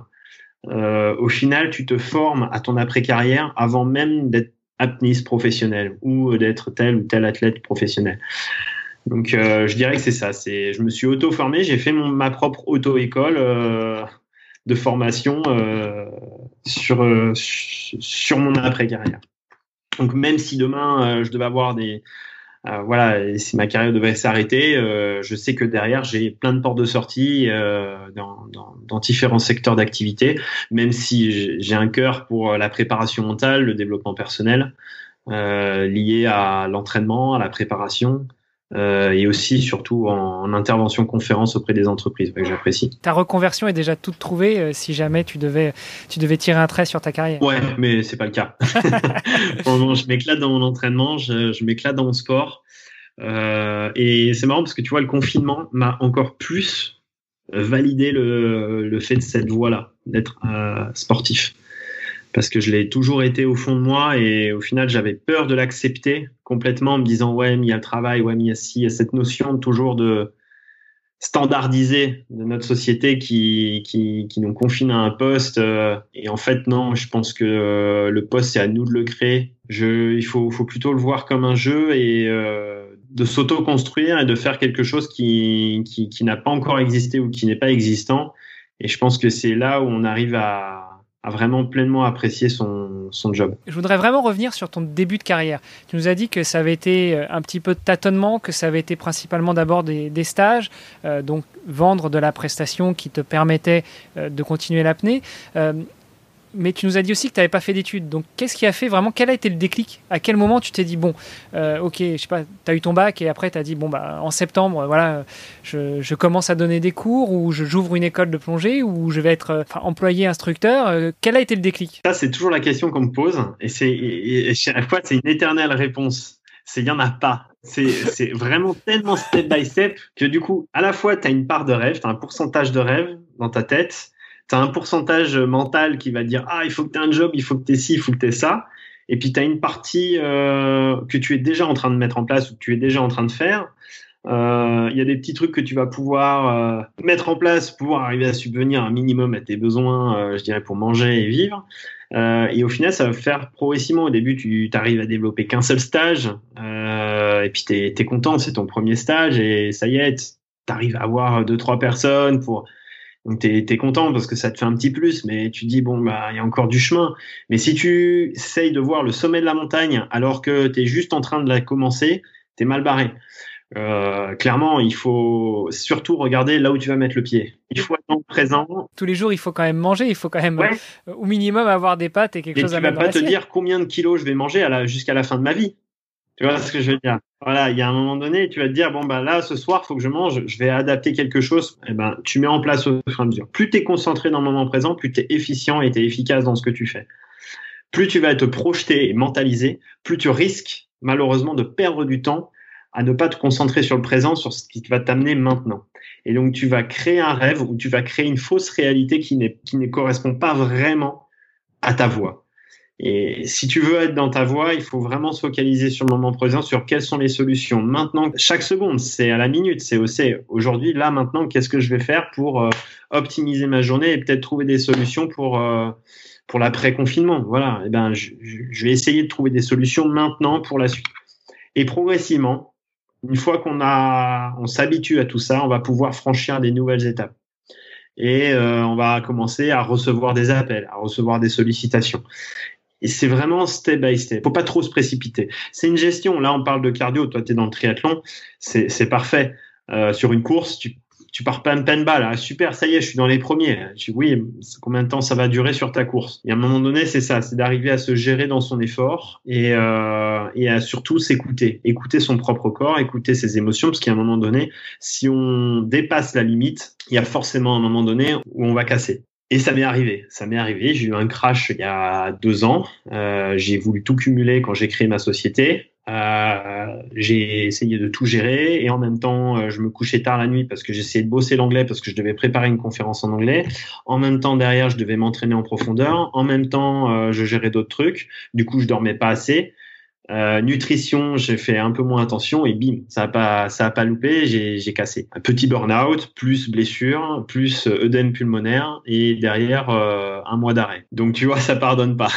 euh, au final tu te formes à ton après-carrière avant même d'être apnéiste professionnel ou d'être tel ou tel athlète professionnel. Donc euh, je dirais que c'est ça. C'est, je me suis auto-formé, j'ai fait mon, ma propre auto-école euh, de formation sur sur mon après-carrière. Donc même si demain je devais avoir des euh, voilà, si ma carrière devait s'arrêter, euh, je sais que derrière j'ai plein de portes de sortie euh, dans, dans, dans, différents secteurs d'activité, même si j'ai un cœur pour la préparation mentale, le développement personnel, lié à l'entraînement, à la préparation, euh, et aussi surtout en, intervention conférence auprès des entreprises que j'apprécie. Ta reconversion est déjà toute trouvée euh, si jamais tu devais tu devais tirer un trait sur ta carrière. Ouais, mais c'est pas le cas. je m'éclate dans mon entraînement, je, je m'éclate dans mon sport. Euh, et c'est marrant parce que tu vois le confinement m'a encore plus validé le, le fait de cette voie-là, d'être euh, sportif parce que je l'ai toujours été au fond de moi et au final j'avais peur de l'accepter complètement en me disant ouais mais il y a le travail, ouais mais il y a ci, il y a cette notion toujours de standardiser de notre société qui, nous confine à un poste. Euh, et en fait, non, je pense que euh, le poste, c'est à nous de le créer. Il faut, plutôt le voir comme un jeu et euh, de s'auto-construire et de faire quelque chose qui n'a pas encore existé ou qui n'est pas existant. Et je pense que c'est là où on arrive à, a vraiment pleinement apprécié son, job. Je voudrais vraiment revenir sur ton début de carrière. Tu nous as dit que ça avait été euh, un petit peu de tâtonnement, que ça avait été principalement d'abord des, des, stages, euh, donc vendre de la prestation qui te permettait euh, de continuer l'apnée. Mais tu nous as dit aussi que tu n'avais pas fait d'études. Donc, qu'est-ce qui a fait vraiment Quel a été le déclic? À quel moment tu t'es dit bon, euh, ok, je sais pas, tu as eu ton bac et après tu as dit bon bah en septembre, voilà, je, commence à donner des cours ou j'ouvre une école de plongée ou je vais être euh, employé instructeur. Euh, quel a été le déclic? Ça, c'est toujours la question qu'on me pose et c'est chaque fois c'est une éternelle réponse. C'est il y en a pas. C'est vraiment tellement step by step que du coup, à la fois, tu as une part de rêve, tu as un pourcentage de rêve dans ta tête as un pourcentage mental qui va dire ah il faut que tu un job, il faut que tu ci, il faut que tu ça. Et puis tu as une partie euh, que tu es déjà en train de mettre en place ou que tu es déjà en train de faire. Il euh, y a des petits trucs que tu vas pouvoir euh, mettre en place pour arriver à subvenir un minimum à tes besoins, euh, je dirais, pour manger et vivre. Euh, et au final, ça va faire progressivement. Au début, tu arrives à développer qu'un seul stage, et puis tu es, content, c'est ton premier stage, et ça y est, tu arrives à avoir deux, trois personnes pour donc tu es, content parce que ça te fait un petit plus, mais tu dis bon bah il y a encore du chemin. Mais si tu essayes de voir le sommet de la montagne alors que tu es juste en train de la commencer, tu es mal barré. Euh, clairement, il faut surtout regarder là où tu vas mettre le pied. Il faut être présent. Tous les jours, il faut quand même manger. Il faut quand même, ouais. euh, au minimum, avoir des pâtes et quelque Mais chose tu à vas mettre pas te dire combien de kilos je vais manger jusqu'à la fin de ma vie. Tu vois ce que je veux dire? Voilà, il y a un moment donné, tu vas te dire bon bah là ce soir, faut que je mange, je vais adapter quelque chose. Eh ben, tu mets en place au fur et à mesure. Plus tu es concentré dans le moment présent, plus tu es efficient et tu es efficace dans ce que tu fais. Plus tu vas te projeter et mentaliser, plus tu risques malheureusement de perdre du temps à ne pas te concentrer sur le présent, sur ce qui va t'amener maintenant. Et donc tu vas créer un rêve ou tu vas créer une fausse réalité qui, qui ne correspond pas vraiment à ta voix. Et si tu veux être dans ta voie, il faut vraiment se focaliser sur le moment présent, sur quelles sont les solutions. Maintenant, chaque seconde, c'est à la minute, c'est aussi aujourd'hui, là, maintenant, qu'est-ce que je vais faire pour euh, optimiser ma journée et peut-être trouver des solutions pour euh, pour l'après-confinement. Voilà. Et ben, je, je, vais essayer de trouver des solutions maintenant pour la suite. Et progressivement, une fois qu'on a, on s'habitue à tout ça, on va pouvoir franchir des nouvelles étapes. Et euh, on va commencer à recevoir des appels, à recevoir des sollicitations. Et c'est vraiment step by step. Faut pas trop se précipiter. C'est une gestion. Là, on parle de cardio. Toi, tu es dans le triathlon. C'est parfait. Euh, sur une course, tu, tu pars pas peine balle. Ah, super, ça y est, je suis dans les premiers. Tu oui, combien de temps ça va durer sur ta course? Et à un moment donné, c'est ça. C'est d'arriver à se gérer dans son effort et, euh, et à surtout s'écouter. Écouter son propre corps, écouter ses émotions. Parce qu'à un moment donné, si on dépasse la limite, il y a forcément un moment donné où on va casser. Et ça m'est arrivé, ça m'est arrivé. J'ai eu un crash il y a deux ans. Euh, j'ai voulu tout cumuler quand j'ai créé ma société. Euh, j'ai essayé de tout gérer et en même temps, euh, je me couchais tard la nuit parce que j'essayais de bosser l'anglais parce que je devais préparer une conférence en anglais. En même temps, derrière, je devais m'entraîner en profondeur. En même temps, euh, je gérais d'autres trucs. Du coup, je dormais pas assez. Euh, nutrition, j'ai fait un peu moins attention et bim, ça a pas, ça a pas loupé, j'ai cassé. Un petit burn-out, plus blessure, plus œdème pulmonaire et derrière euh, un mois d'arrêt. Donc tu vois, ça pardonne pas.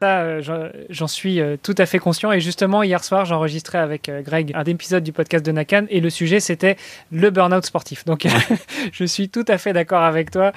ça, euh, j'en suis tout à fait conscient et justement hier soir, j'enregistrais avec Greg un épisode du podcast de Nakan et le sujet c'était le burn-out sportif. Donc je suis tout à fait d'accord avec toi.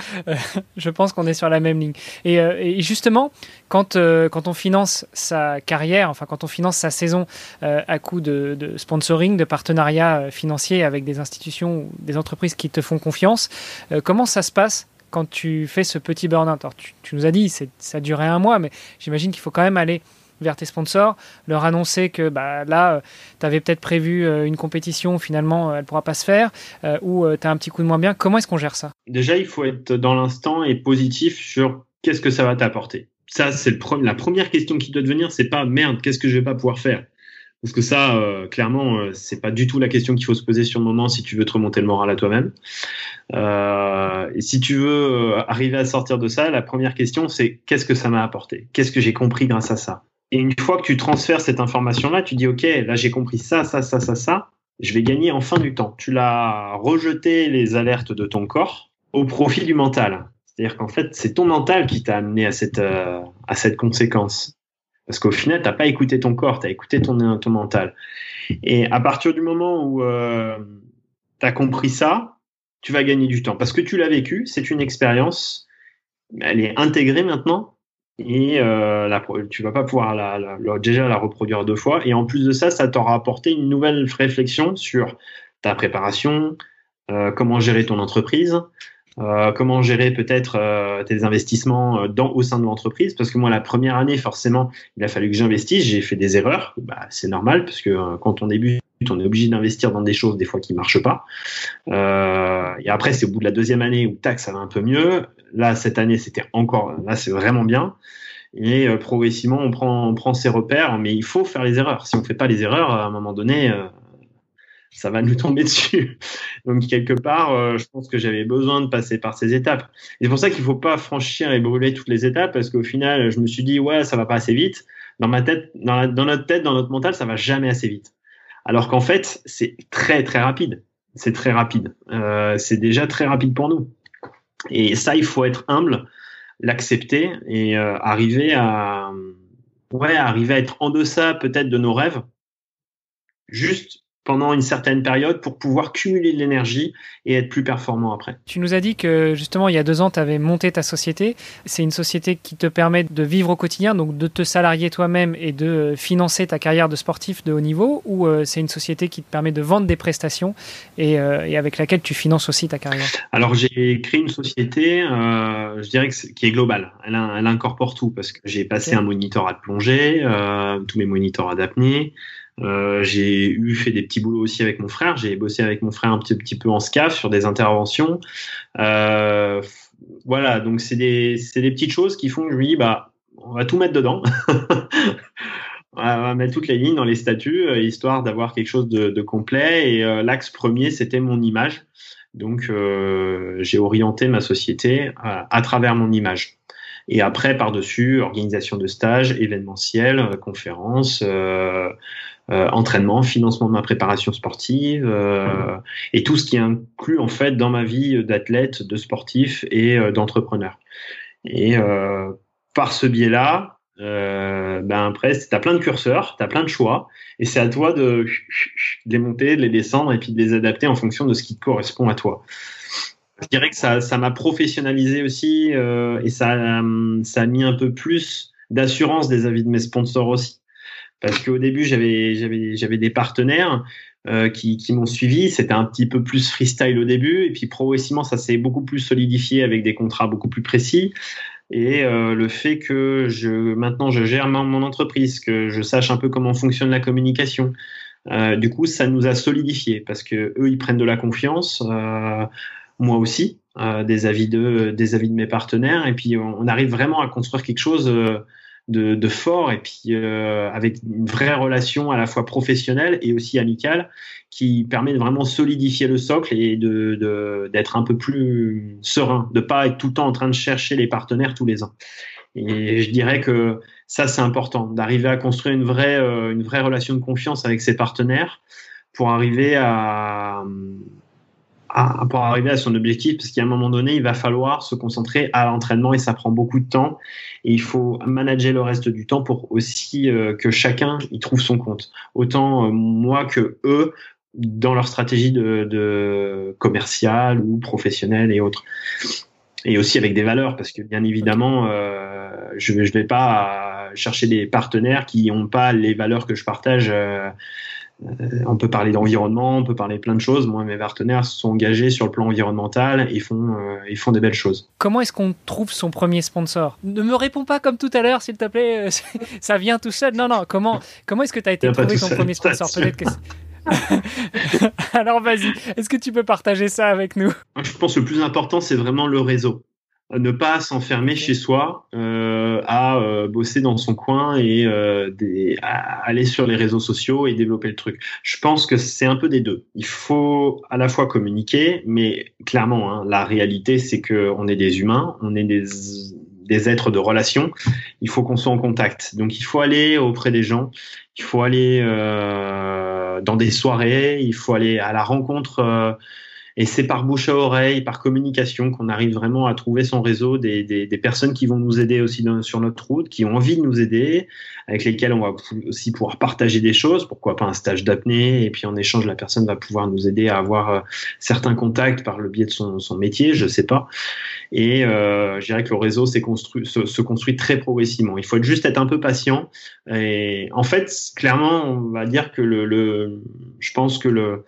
je pense qu'on est sur la même ligne. Et, et justement, quand quand on finance sa carrière, enfin quand on finance sa saison euh, à coup de, sponsoring, de partenariat euh, financier avec des institutions ou des entreprises qui te font confiance. Euh, comment ça se passe quand tu fais ce petit burn-out? Tu, tu, nous as dit ça durait un mois, mais j'imagine qu'il faut quand même aller vers tes sponsors, leur annoncer que bah, là, tu avais peut-être prévu une compétition, finalement, elle ne pourra pas se faire, euh, ou tu as un petit coup de moins bien. Comment est-ce qu'on gère ça? Déjà, il faut être dans l'instant et positif sur qu'est-ce que ça va t'apporter ça, c'est la première question qui doit devenir, c'est pas merde, qu'est-ce que je vais pas pouvoir faire? Parce que ça, euh, clairement, euh, c'est pas du tout la question qu'il faut se poser sur le moment si tu veux te remonter le moral à toi-même. Euh, et si tu veux arriver à sortir de ça, la première question, c'est qu'est-ce que ça m'a apporté? Qu'est-ce que j'ai compris grâce à ça? Et une fois que tu transfères cette information-là, tu dis, OK, là j'ai compris ça, ça, ça, ça, ça, je vais gagner en fin du temps. Tu l'as rejeté les alertes de ton corps au profit du mental. C'est-à-dire qu'en fait, c'est ton mental qui t'a amené à cette, à cette conséquence. Parce qu'au final, t'as pas écouté ton corps, tu as écouté ton, ton mental. Et à partir du moment où euh, tu as compris ça, tu vas gagner du temps. Parce que tu l'as vécu, c'est une expérience, elle est intégrée maintenant, et euh, la, tu vas pas pouvoir déjà la reproduire deux fois. Et en plus de ça, ça t'aura apporté une nouvelle réflexion sur ta préparation, euh, comment gérer ton entreprise, euh, comment gérer peut-être euh, tes investissements euh, dans, au sein de l'entreprise? Parce que moi la première année forcément il a fallu que j'investisse. J'ai fait des erreurs. Bah, c'est normal parce que quand on débute on est obligé d'investir dans des choses des fois qui marchent pas. Et après c'est au bout de la deuxième année où tac ça va un peu mieux. Là cette année c'était encore là c'est vraiment bien. Et progressivement on prend on prend ses repères mais il faut faire les erreurs. Si on fait pas les erreurs à un moment donné ça va nous tomber dessus. Donc quelque part, euh, je pense que j'avais besoin de passer par ces étapes. C'est pour ça qu'il faut pas franchir et brûler toutes les étapes parce qu'au final, je me suis dit ouais, ça va pas assez vite. Dans ma tête, dans, notre tête, dans notre mental, ça va jamais assez vite. Alors qu'en fait, c'est très très rapide. C'est très rapide. Euh, c'est déjà très rapide pour nous. Et ça, il faut être humble, l'accepter et euh, arriver à ouais, arriver à être en deçà peut-être de nos rêves, juste pendant une certaine période pour pouvoir cumuler de l'énergie et être plus performant après. Tu nous as dit que justement il y a deux ans tu avais monté ta société. C'est une société qui te permet de vivre au quotidien, donc de te salarier toi-même et de financer ta carrière de sportif de haut niveau, ou euh, c'est une société qui te permet de vendre des prestations et, euh, et avec laquelle tu finances aussi ta carrière? Alors j'ai créé une société, euh, je dirais que qui est globale. Elle, elle, incorpore tout parce que j'ai passé un moniteur à plongée, tous mes moniteurs d'apnée. Euh, j'ai eu fait des petits boulots aussi avec mon frère. J'ai bossé avec mon frère un petit, peu en SCAF sur des interventions. Euh, voilà, donc c'est des, des petites choses qui font que je me dis, bah, on va tout mettre dedans. on va mettre toutes les lignes dans les statuts, euh, histoire d'avoir quelque chose de, complet. Et l'axe premier, c'était mon image. Donc, j'ai orienté ma société à, travers mon image. Et après, par-dessus, organisation de stages, événementiels, conférences, euh, entraînement, financement de ma préparation sportive euh, et tout ce qui inclut en fait dans ma vie d'athlète, de sportif et euh, d'entrepreneur. Et par ce biais-là, ben après, tu as plein de curseurs, tu as plein de choix, et c'est à toi de les monter, de les descendre et puis de les adapter en fonction de ce qui te correspond à toi. Je dirais que ça, ça m'a professionnalisé aussi et ça, ça a mis un peu plus d'assurance des avis de mes sponsors aussi parce qu'au début j'avais j'avais j'avais des partenaires euh, qui, qui m'ont suivi. C'était un petit peu plus freestyle au début, et puis progressivement ça s'est beaucoup plus solidifié avec des contrats beaucoup plus précis. Et euh, le fait que je maintenant je gère mon entreprise, que je sache un peu comment fonctionne la communication, euh, du coup ça nous a solidifié parce que eux ils prennent de la confiance, moi aussi, des avis de des avis de mes partenaires, et puis on, arrive vraiment à construire quelque chose de, de fort et puis euh, avec une vraie relation à la fois professionnelle et aussi amicale qui permet de vraiment solidifier le socle et de d'être un peu plus serein, de pas être tout le temps en train de chercher les partenaires tous les ans. Et je dirais que ça c'est important d'arriver à construire une vraie euh, une vraie relation de confiance avec ses partenaires pour arriver à pour arriver à son objectif, parce qu'à un moment donné, il va falloir se concentrer à l'entraînement et ça prend beaucoup de temps. Et il faut manager le reste du temps pour aussi euh, que chacun y trouve son compte. Autant euh, moi que eux dans leur stratégie de, de commerciale ou professionnelle et autres. Et aussi avec des valeurs, parce que bien évidemment, euh, je ne vais pas chercher des partenaires qui n'ont pas les valeurs que je partage. Euh, euh, on peut parler d'environnement, on peut parler plein de choses. Moi, mes partenaires sont engagés sur le plan environnemental et font, euh, ils font des belles choses. Comment est-ce qu'on trouve son premier sponsor? Ne me réponds pas comme tout à l'heure, s'il te plaît. Ça vient tout seul. Non, non. Comment, comment est-ce que tu as été trouvé ton premier sponsor? Peut-être que Alors vas-y, est-ce que tu peux partager ça avec nous? Je pense que le plus important, c'est vraiment le réseau. Ne pas s'enfermer chez soi euh, à euh, bosser dans son coin et euh, des, à aller sur les réseaux sociaux et développer le truc. Je pense que c'est un peu des deux. Il faut à la fois communiquer, mais clairement, hein, la réalité, c'est que on est des humains, on est des des êtres de relation. Il faut qu'on soit en contact. Donc il faut aller auprès des gens, il faut aller euh, dans des soirées, il faut aller à la rencontre euh, et c'est par bouche à oreille, par communication qu'on arrive vraiment à trouver son réseau, des, des, des personnes qui vont nous aider aussi sur notre route, qui ont envie de nous aider, avec lesquelles on va aussi pouvoir partager des choses. Pourquoi pas un stage d'apnée Et puis en échange, la personne va pouvoir nous aider à avoir euh, certains contacts par le biais de son, son métier, je sais pas. Et euh, je dirais que le réseau construit, se, se, construit très progressivement. Il faut juste être un peu patient. Et en fait, clairement, on va dire que le, le je pense que le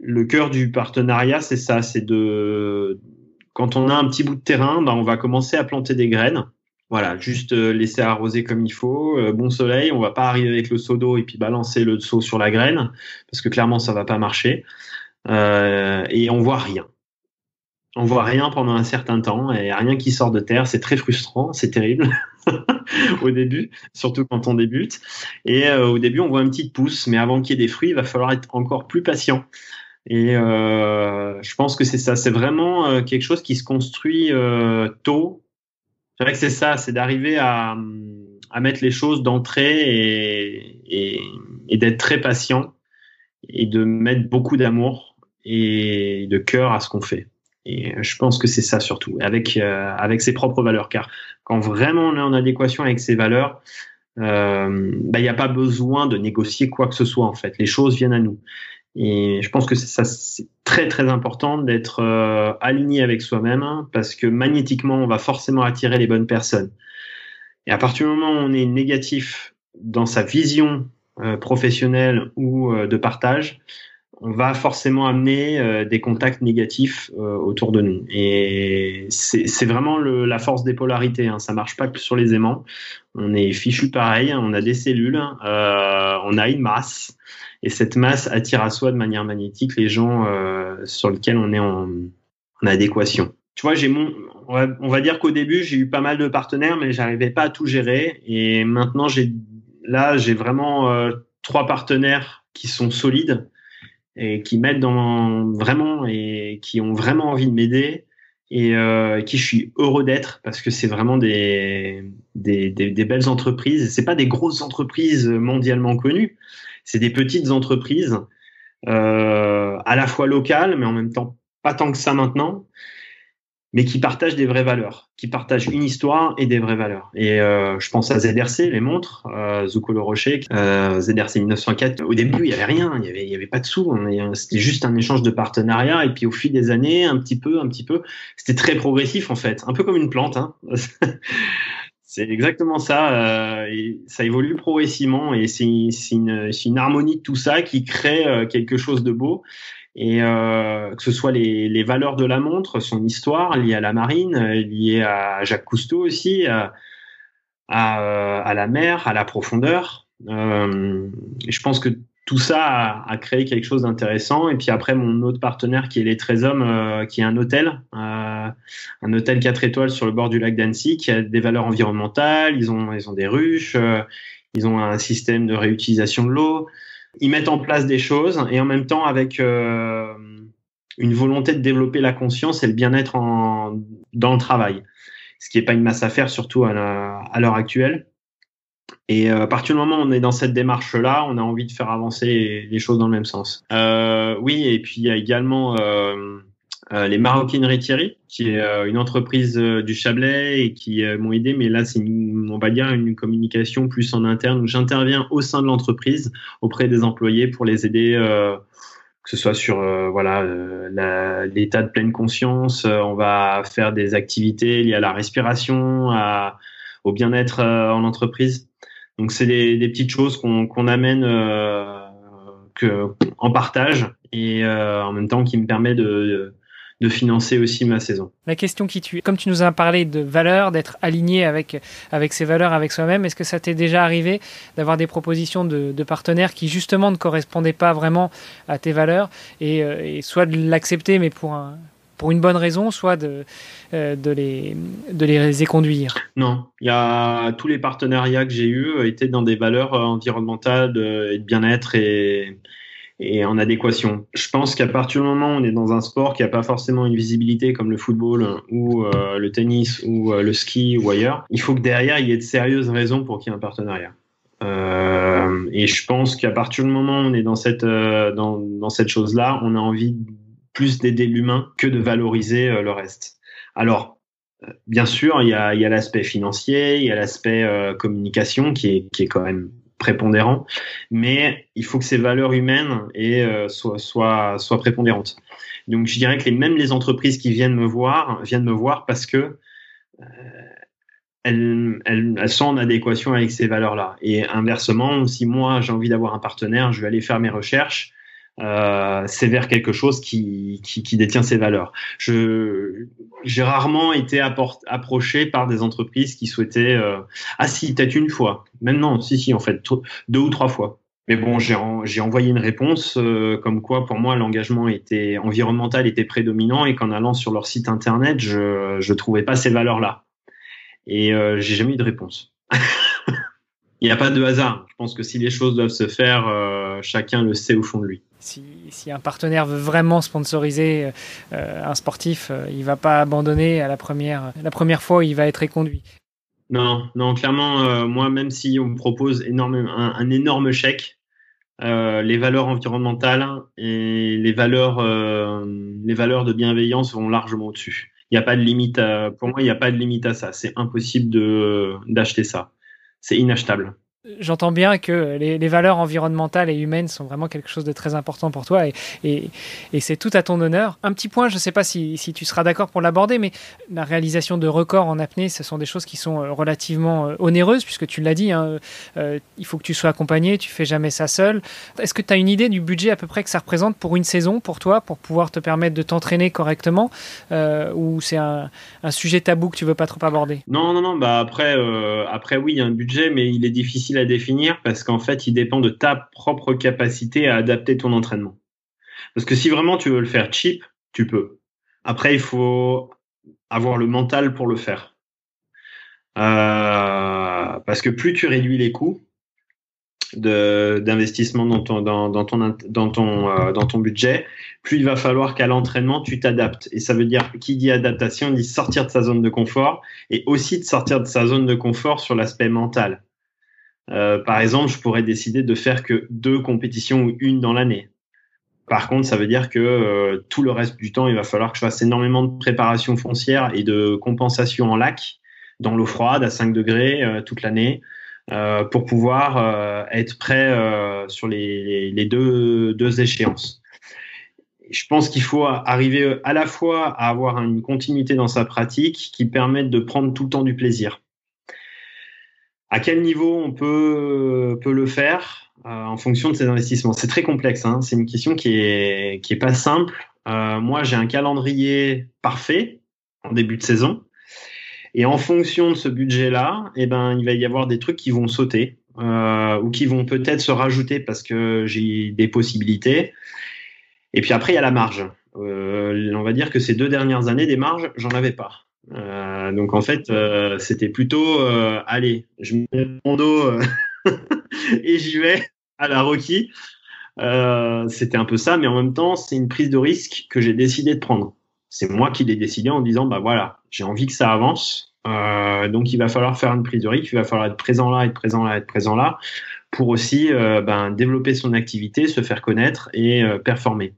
le cœur du partenariat, c'est ça, c'est de quand on a un petit bout de terrain, ben on va commencer à planter des graines. Voilà, juste euh, laisser arroser comme il faut, euh, bon soleil. On va pas arriver avec le seau d'eau et puis balancer le seau sur la graine parce que clairement ça va pas marcher. Euh, et on voit rien. On voit rien pendant un certain temps et rien qui sort de terre. C'est très frustrant, c'est terrible au début, surtout quand on débute. Et au début, on voit une petite pousse, mais avant qu'il y ait des fruits, il va falloir être encore plus patient. Et euh, je pense que c'est ça. C'est vraiment euh, quelque chose qui se construit euh, tôt. C'est vrai que c'est ça, c'est d'arriver à, à, mettre les choses d'entrée et, d'être très patient et de mettre beaucoup d'amour et de cœur à ce qu'on fait. Et je pense que c'est ça surtout, avec euh, avec ses propres valeurs. Car quand vraiment on est en adéquation avec ses valeurs, euh, bah, il n'y a pas besoin de négocier quoi que ce soit en fait. Les choses viennent à nous. Et je pense que ça, c'est très très important d'être euh, aligné avec soi-même parce que magnétiquement, on va forcément attirer les bonnes personnes. Et à partir du moment où on est négatif dans sa vision euh, professionnelle ou euh, de partage, on va forcément amener des contacts négatifs autour de nous. Et c'est vraiment la force des polarités. Hein. Ça marche pas que sur les aimants. On est fichu pareil. Hein. On a des cellules. on a une masse et cette masse attire à soi de manière magnétique les gens euh, sur lesquels on est en, adéquation. Tu vois, j'ai mon, on va, dire qu'au début j'ai eu pas mal de partenaires, mais j'arrivais pas à tout gérer. Et maintenant j'ai, là j'ai vraiment euh, trois partenaires qui sont solides et qui m'aident vraiment et qui ont vraiment envie de m'aider et euh, qui je suis heureux d'être parce que c'est vraiment des, des, des, des belles entreprises. C'est pas des grosses entreprises mondialement connues, c'est des petites entreprises, euh, à la fois locales, mais en même temps pas tant que ça maintenant, mais qui partagent des vraies valeurs, qui partagent une histoire et des vraies valeurs. Et euh, je pense à ZRC, les montres, euh, Zuko le Rocher, euh, ZRC 1904. Au début, il y avait rien, il y avait, il y avait pas de sous. C'était juste un échange de partenariat. Et puis au fil des années, un petit peu, un petit peu, c'était très progressif en fait, un peu comme une plante. Hein. C'est exactement ça. Euh, ça évolue progressivement et c'est une, une, harmonie de tout ça qui crée euh, quelque chose de beau. Et euh, que ce soit les, les, valeurs de la montre, son histoire liée à la marine, liée à Jacques Cousteau aussi, à, à, à la mer, à la profondeur. Euh, je pense que tout ça a, a, créé quelque chose d'intéressant. Et puis après, mon autre partenaire qui est les 13 hommes, euh, qui est un hôtel, euh, un hôtel 4 étoiles sur le bord du lac d'Annecy, qui a des valeurs environnementales. Ils ont, ils ont des ruches, euh, ils ont un système de réutilisation de l'eau. Ils mettent en place des choses et en même temps avec euh, une volonté de développer la conscience et le bien-être dans le travail. Ce qui n'est pas une masse à faire, surtout à l'heure actuelle. Et euh, à partir du moment où on est dans cette démarche-là, on a envie de faire avancer les choses dans le même sens. Euh, oui, et puis il y a également euh, euh les Maroquineries Thierry, qui est euh, une entreprise du Chablais et qui m'ont aidé. Mais là, c'est on va dire une communication plus en interne où j'interviens au sein de l'entreprise auprès des employés pour les aider que ce soit sur voilà l'état de pleine conscience. on va faire des activités liées à la respiration, à, au bien-être en entreprise. Donc c'est des, des, petites choses qu'on amène euh, que, en partage et euh, en même temps qui me permet de, de financer aussi ma saison. La question qui tue, comme tu nous as parlé de valeurs, d'être aligné avec avec ces valeurs, avec soi-même, est-ce que ça t'est déjà arrivé d'avoir des propositions de, de, partenaires qui justement ne correspondaient pas vraiment à tes valeurs et, euh, et soit de l'accepter mais pour un pour une bonne raison, soit de, de, les, de les éconduire? Non, il y a tous les partenariats que j'ai eus étaient dans des valeurs environnementales et de bien-être et, et en adéquation. Je pense qu'à partir du moment où on est dans un sport qui n'a pas forcément une visibilité comme le football ou euh, le tennis ou euh, le ski ou ailleurs, il faut que derrière il y ait de sérieuses raisons pour qu'il y ait un partenariat. Euh, et je pense qu'à partir du moment où on est dans cette dans, dans cette chose-là, on a envie plus d'aider l'humain que de valoriser le reste. Alors bien sûr, il y a, il y a l'aspect financier, il y a l'aspect communication qui est qui est quand même prépondérant, mais il faut que ces valeurs humaines euh, soient, soient, soient, prépondérantes. Donc je dirais que même les entreprises qui viennent me voir viennent me voir parce que euh, elles, elles, sont en adéquation avec ces valeurs-là. Et inversement, si moi j'ai envie d'avoir un partenaire, je vais aller faire mes recherches euh, c'est vers quelque chose qui, qui, qui, détient ses valeurs. Je j'ai rarement été approché par des entreprises qui souhaitaient euh, ah si peut-être une fois, même non si si en fait deux ou trois fois. Mais bon j'ai j'ai envoyé une réponse euh, comme quoi pour moi l'engagement était environnemental était prédominant et qu'en allant sur leur site internet je je trouvais pas ces valeurs là et euh, j'ai jamais eu de réponse. Il n'y a pas de hasard. Je pense que si les choses doivent se faire, euh, chacun le sait au fond de lui. Si, si un partenaire veut vraiment sponsoriser euh, un sportif, euh, il va pas abandonner à la première, la première fois où il va être éconduit. Non, non, clairement, euh, moi, même si on me propose un, un énorme chèque, euh, les valeurs environnementales et les valeurs, les valeurs de bienveillance vont largement au-dessus. Il n'y a pas de limite. À, pour moi, il n'y a pas de limite à ça. C'est impossible de d'acheter ça c'est inachetable j'entends bien que les, valeurs environnementales et humaines sont vraiment quelque chose de très important pour toi et, c'est tout à ton honneur. Un petit point, je ne sais pas si, tu seras d'accord pour l'aborder, mais la réalisation de records en apnée, ce sont des choses qui sont euh, relativement euh, onéreuses puisque tu l'as dit, hein, euh, il faut que tu sois accompagné, tu fais jamais ça seul. Est-ce que tu as une idée du budget à peu près que ça représente pour une saison pour toi, pour pouvoir te permettre de t'entraîner correctement ou c'est un, sujet tabou que tu veux pas trop aborder? Non, non, non, bah après, après oui, il y a un budget, mais il est difficile à définir parce qu'en fait, il dépend de ta propre capacité à adapter ton entraînement. Parce que si vraiment tu veux le faire cheap, tu peux. Après, il faut avoir le mental pour le faire. Euh, parce que plus tu réduis les coûts d'investissement dans ton, dans, ton, dans, ton, euh, dans ton budget, plus il va falloir qu'à l'entraînement, tu t'adaptes. Et ça veut dire, qui dit adaptation, dit sortir de sa zone de confort et aussi de sortir de sa zone de confort sur l'aspect mental. Euh, par exemple, je pourrais décider de faire que deux compétitions ou une dans l'année. Par contre, ça veut dire que euh, tout le reste du temps, il va falloir que je fasse énormément de préparation foncière et de compensation en lac, dans l'eau froide à 5 degrés euh, toute l'année, pour pouvoir être prêt sur les, les, deux, deux échéances. Je pense qu'il faut arriver à la fois à avoir une continuité dans sa pratique qui permette de prendre tout le temps du plaisir à quel niveau on peut, peut le faire euh, en fonction de ses investissements? C'est très complexe. Hein. C'est une question qui est, qui est pas simple. Euh, moi, j'ai un calendrier parfait en début de saison. Et en fonction de ce budget-là, eh ben, il va y avoir des trucs qui vont sauter euh, ou qui vont peut-être se rajouter parce que j'ai des possibilités. Et puis après, il y a la marge. Euh, on va dire que ces deux dernières années, des marges, j'en avais pas. Euh, donc en fait, euh, c'était plutôt, euh, allez, je mets mon dos et j'y vais à la Rocky. c'était un peu ça, mais en même temps, c'est une prise de risque que j'ai décidé de prendre. C'est moi qui l'ai décidé en disant, bah voilà, j'ai envie que ça avance, donc il va falloir faire une prise de risque, il va falloir être présent là, être présent là, être présent là, pour aussi ben, développer son activité, se faire connaître et performer.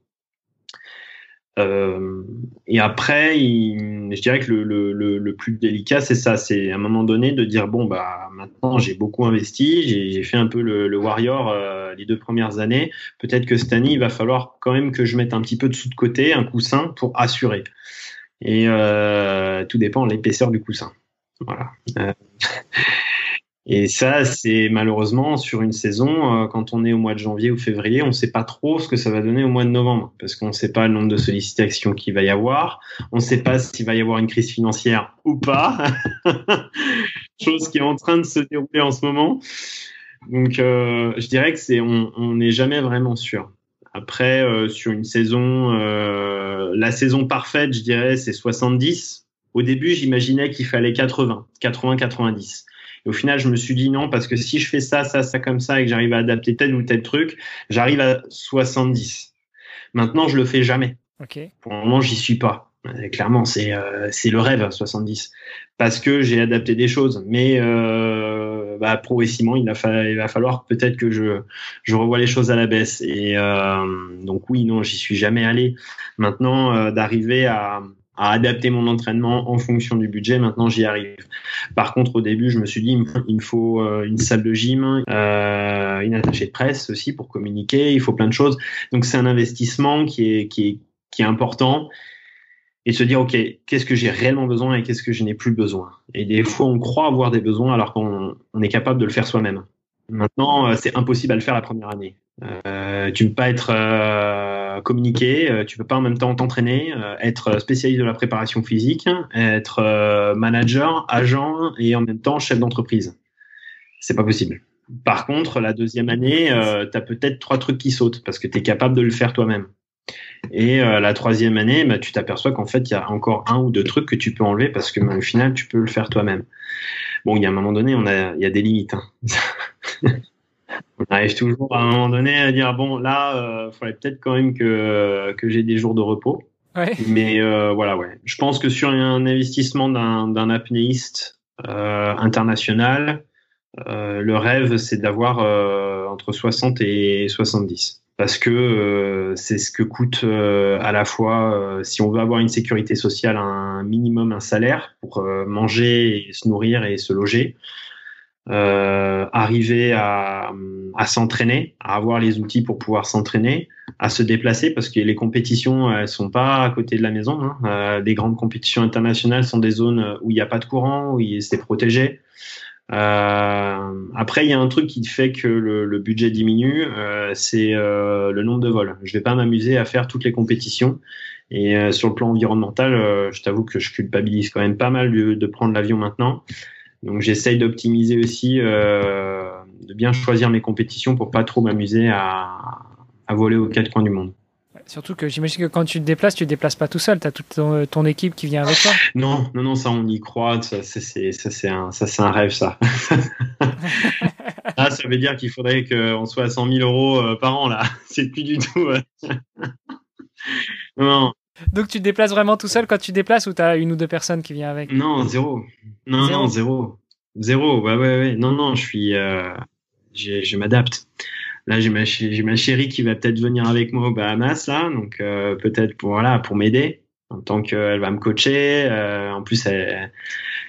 Euh, et après, je dirais que le, plus délicat, c'est ça, c'est à un moment donné de dire bon bah maintenant j'ai beaucoup investi, j'ai fait un peu le, warrior euh, les deux premières années. Peut-être que cette année, il va falloir quand même que je mette un petit peu de sous de côté, un coussin pour assurer. Et euh, tout dépend de l'épaisseur du coussin. Voilà. Euh, et ça, c'est malheureusement sur une saison, euh, quand on est au mois de janvier ou février, on ne sait pas trop ce que ça va donner au mois de novembre, parce qu'on ne sait pas le nombre de sollicitations qu'il va y avoir, on ne sait pas s'il va y avoir une crise financière ou pas, chose qui est en train de se dérouler en ce moment. Donc, euh, je dirais que c'est, on n'est jamais vraiment sûr. Après, sur une saison, la saison parfaite, je dirais, c'est 70. Au début, j'imaginais qu'il fallait 80, 80, 90. Et au final, je me suis dit non, parce que si je fais ça, ça, ça comme ça, et que j'arrive à adapter tel ou tel truc, j'arrive à 70. Maintenant, je le fais jamais. Okay. Pour le moment, j'y suis pas. Euh, clairement, c'est euh, c'est le rêve 70 parce que j'ai adapté des choses. Mais euh, bah, progressivement, il, a il va falloir peut-être que je je revoie les choses à la baisse. Et euh, donc oui, non, j'y suis jamais allé. Maintenant, euh, d'arriver à à adapter mon entraînement en fonction du budget. Maintenant, j'y arrive. Par contre, au début, je me suis dit, il me faut euh, une salle de gym, euh, une attachée de presse aussi pour communiquer. Il faut plein de choses. Donc, c'est un investissement qui est, important. Et se dire, OK, qu'est-ce que j'ai réellement besoin et qu'est-ce que je n'ai plus besoin? Et des fois, on croit avoir des besoins alors qu'on on est capable de le faire soi-même. Maintenant, euh, c'est impossible à le faire la première année. Tu peux pas être communiqué, euh, tu peux pas en même temps t'entraîner, euh, être spécialiste de la préparation physique, être manager, agent et en même temps chef d'entreprise. C'est pas possible. Par contre, la deuxième année, tu as peut-être trois trucs qui sautent parce que tu es capable de le faire toi-même. Et la troisième année, bah, tu t'aperçois qu'en fait, il y a encore un ou deux trucs que tu peux enlever parce que bah, au final, tu peux le faire toi-même. Bon, il y a un moment donné, il y a des limites. Hein. on arrive toujours à un moment donné à dire bon là, il euh, faudrait peut-être quand même que que j'ai des jours de repos. Ouais. Mais euh, voilà, ouais. Je pense que sur un investissement d'un apnéiste euh, international, euh, le rêve c'est d'avoir entre 60 et 70 parce que c'est ce que coûte à la fois si on veut avoir une sécurité sociale un minimum un salaire pour manger et se nourrir et se loger euh, arriver à, s'entraîner, à avoir les outils pour pouvoir s'entraîner, à se déplacer parce que les compétitions elles sont pas à côté de la maison. Hein. Euh, des grandes compétitions internationales sont des zones où il n'y a pas de courant, où c'est protégé. Euh, après, il y a un truc qui fait que le, budget diminue, euh, c'est le nombre de vols. Je vais pas m'amuser à faire toutes les compétitions. Et sur le plan environnemental, je t'avoue que je culpabilise quand même pas mal de, de prendre l'avion maintenant. Donc j'essaye d'optimiser aussi, euh, de bien choisir mes compétitions pour pas trop m'amuser à, à voler aux quatre coins du monde. Surtout que j'imagine que quand tu te déplaces, tu te déplaces pas tout seul, tu as toute ton, ton, équipe qui vient avec toi. Non, non, non, ça on y croit, ça c'est, ça c'est un, ça c'est un rêve ça. ah, ça veut dire qu'il faudrait qu'on soit à 100 000 euros euh, par an là, c'est plus du tout. non, donc tu te déplaces vraiment tout seul quand tu te déplaces ou tu as une ou deux personnes qui viennent avec? Non, zéro. Non, zéro. non, zéro. Zéro, ouais, ouais, ouais. Non, non, je suis. Euh, je m'adapte. Là, j'ai ma, ma, chérie qui va peut-être venir avec moi aux Bahamas, là, donc euh, peut-être pour, voilà, pour m'aider, en tant qu'elle va me coacher. Euh, en plus, elle,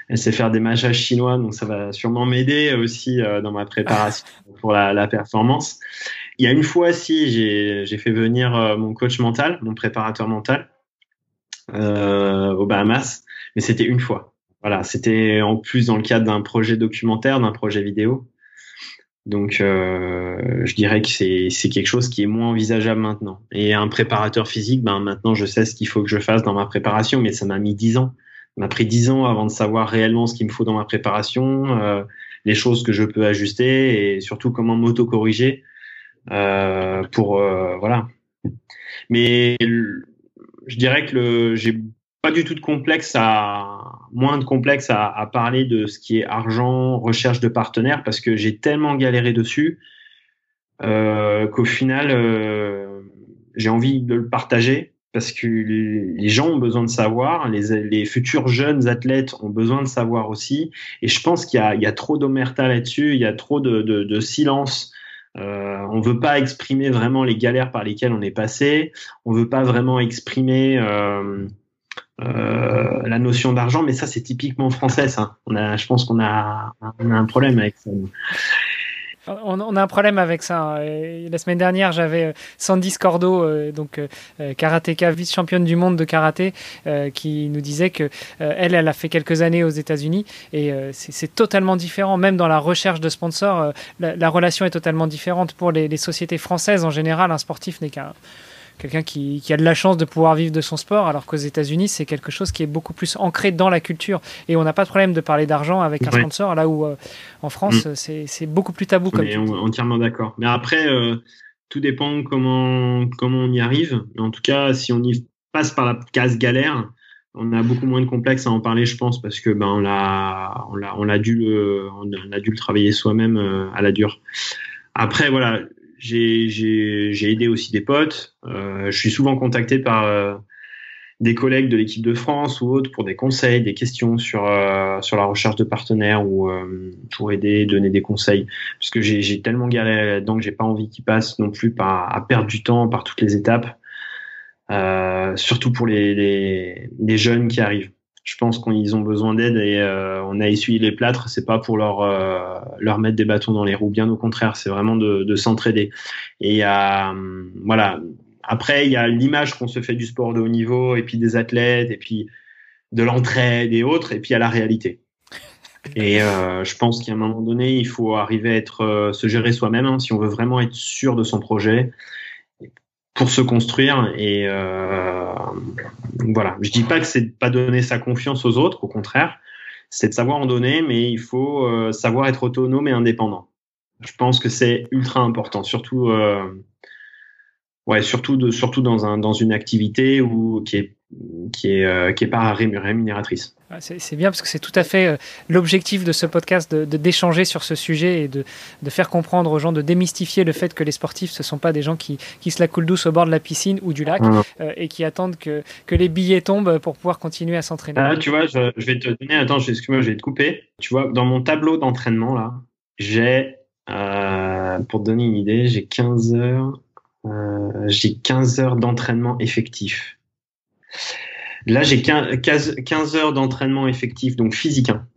elle, sait faire des massages chinois, donc ça va sûrement m'aider aussi euh, dans ma préparation pour la, la performance. Il y a une fois, si, j'ai fait venir euh, mon coach mental, mon préparateur mental, euh, aux Bahamas, mais c'était une fois. Voilà, c'était en plus dans le cadre d'un projet documentaire, d'un projet vidéo. Donc, euh, je dirais que c'est quelque chose qui est moins envisageable maintenant. Et un préparateur physique, ben maintenant, je sais ce qu'il faut que je fasse dans ma préparation, mais ça m'a mis dix ans. Ça m'a pris dix ans avant de savoir réellement ce qu'il me faut dans ma préparation, euh, les choses que je peux ajuster et surtout comment m'auto-corriger euh, pour voilà. Mais je dirais que le, j'ai pas du tout de complexe à moins de complexe à, à, parler de ce qui est argent, recherche de partenaires parce que j'ai tellement galéré dessus euh, qu'au final euh, j'ai envie de le partager parce que les gens ont besoin de savoir, les, les futurs jeunes athlètes ont besoin de savoir aussi. Et je pense qu'il y a, y a trop d'omerta là-dessus, il y a trop de, de, de silence euh, on veut pas exprimer vraiment les galères par lesquelles on est passé. On veut pas vraiment exprimer euh, euh, la notion d'argent, mais ça c'est typiquement français. Je pense qu'on a, on a un problème avec ça. On, a un problème avec ça. Hein. la semaine dernière, j'avais euh, Sandy Scordo, euh, donc euh, karatéka, vice-championne du monde de karaté, qui nous disait que elle, elle a fait quelques années aux États-Unis et c'est totalement différent. Même dans la recherche de sponsors, la, relation est totalement différente pour les, les sociétés françaises. En général, un sportif n'est qu'un quelqu'un qui, qui, a de la chance de pouvoir vivre de son sport, alors qu'aux États-Unis, c'est quelque chose qui est beaucoup plus ancré dans la culture. Et on n'a pas de problème de parler d'argent avec un sponsor, là où euh, en France, mm. c'est beaucoup plus tabou. Comme on est entièrement d'accord. Mais après, euh, tout dépend comment comment on y arrive. Mais en tout cas, si on y passe par la case galère, on a beaucoup moins de complexes à en parler, je pense, parce que ben on l'a on l'a on a dû le on a dû le travailler soi-même euh, à la dure. Après voilà, j'ai aidé aussi des potes. Euh, je suis souvent contacté par euh, des collègues de l'équipe de France ou autres pour des conseils, des questions sur euh, sur la recherche de partenaires ou euh, pour aider, donner des conseils. Parce que j'ai j'ai tellement galéré là-dedans que j'ai pas envie qu'ils passent non plus par à perdre du temps par toutes les étapes. Euh, surtout pour les, les, les, jeunes qui arrivent. Je pense qu'ils ont besoin d'aide et euh, on a essuyé les plâtres. C'est pas pour leur euh, leur mettre des bâtons dans les roues, bien au contraire. C'est vraiment de, de s'entraider. Et a voilà. Après, il y a l'image qu'on se fait du sport de haut niveau et puis des athlètes et puis de l'entraide et autres. Et puis a la réalité. Et euh, je pense qu'à un moment donné, il faut arriver à être euh, se gérer soi-même hein, si on veut vraiment être sûr de son projet pour se construire. Et euh, voilà, je dis pas que c'est de pas donner sa confiance aux autres, au contraire, c'est de savoir en donner, mais il faut euh, savoir être autonome et indépendant. Je pense que c'est ultra important, surtout, euh, ouais, surtout de, surtout dans un dans une activité où qui est qui est euh, qui est pas rémunératrice. C'est bien parce que c'est tout à fait euh, l'objectif de ce podcast de d'échanger sur ce sujet et de, de faire comprendre aux gens, de démystifier le fait que les sportifs ce sont pas des gens qui, qui se la coulent douce au bord de la piscine ou du lac euh, et qui attendent que, que les billets tombent pour pouvoir continuer à s'entraîner. Ah, tu vois, je, je, vais te donner, attends, excuse-moi, je vais te couper. Tu vois, dans mon tableau d'entraînement là, j'ai euh, pour te donner une idée, j'ai 15 heures, j'ai 15 heures d'entraînement effectif. Là, j'ai 15 heures d'entraînement effectif, donc physique. Hein.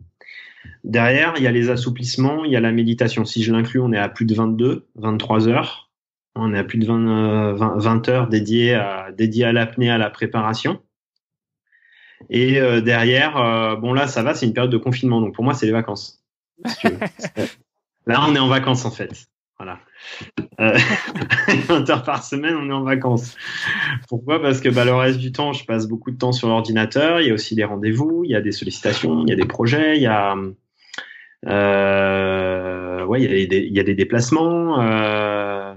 Derrière, il y a les assouplissements, il y a la méditation. Si je l'inclus, on est à plus de 22, 23 heures. On est à plus de 20, 20, heures dédiées à, dédiées à l'apnée, à la préparation. Et euh, derrière, euh, bon là, ça va, c'est une période de confinement. Donc pour moi, c'est les vacances. là, on est en vacances en fait. Voilà. Euh, 20 heures par semaine, on est en vacances. Pourquoi? Parce que bah, le reste du temps, je passe beaucoup de temps sur l'ordinateur. Il y a aussi des rendez-vous, il y a des sollicitations, il y a des projets, il y a, euh, ouais, il y a, des, il y a des déplacements. Euh,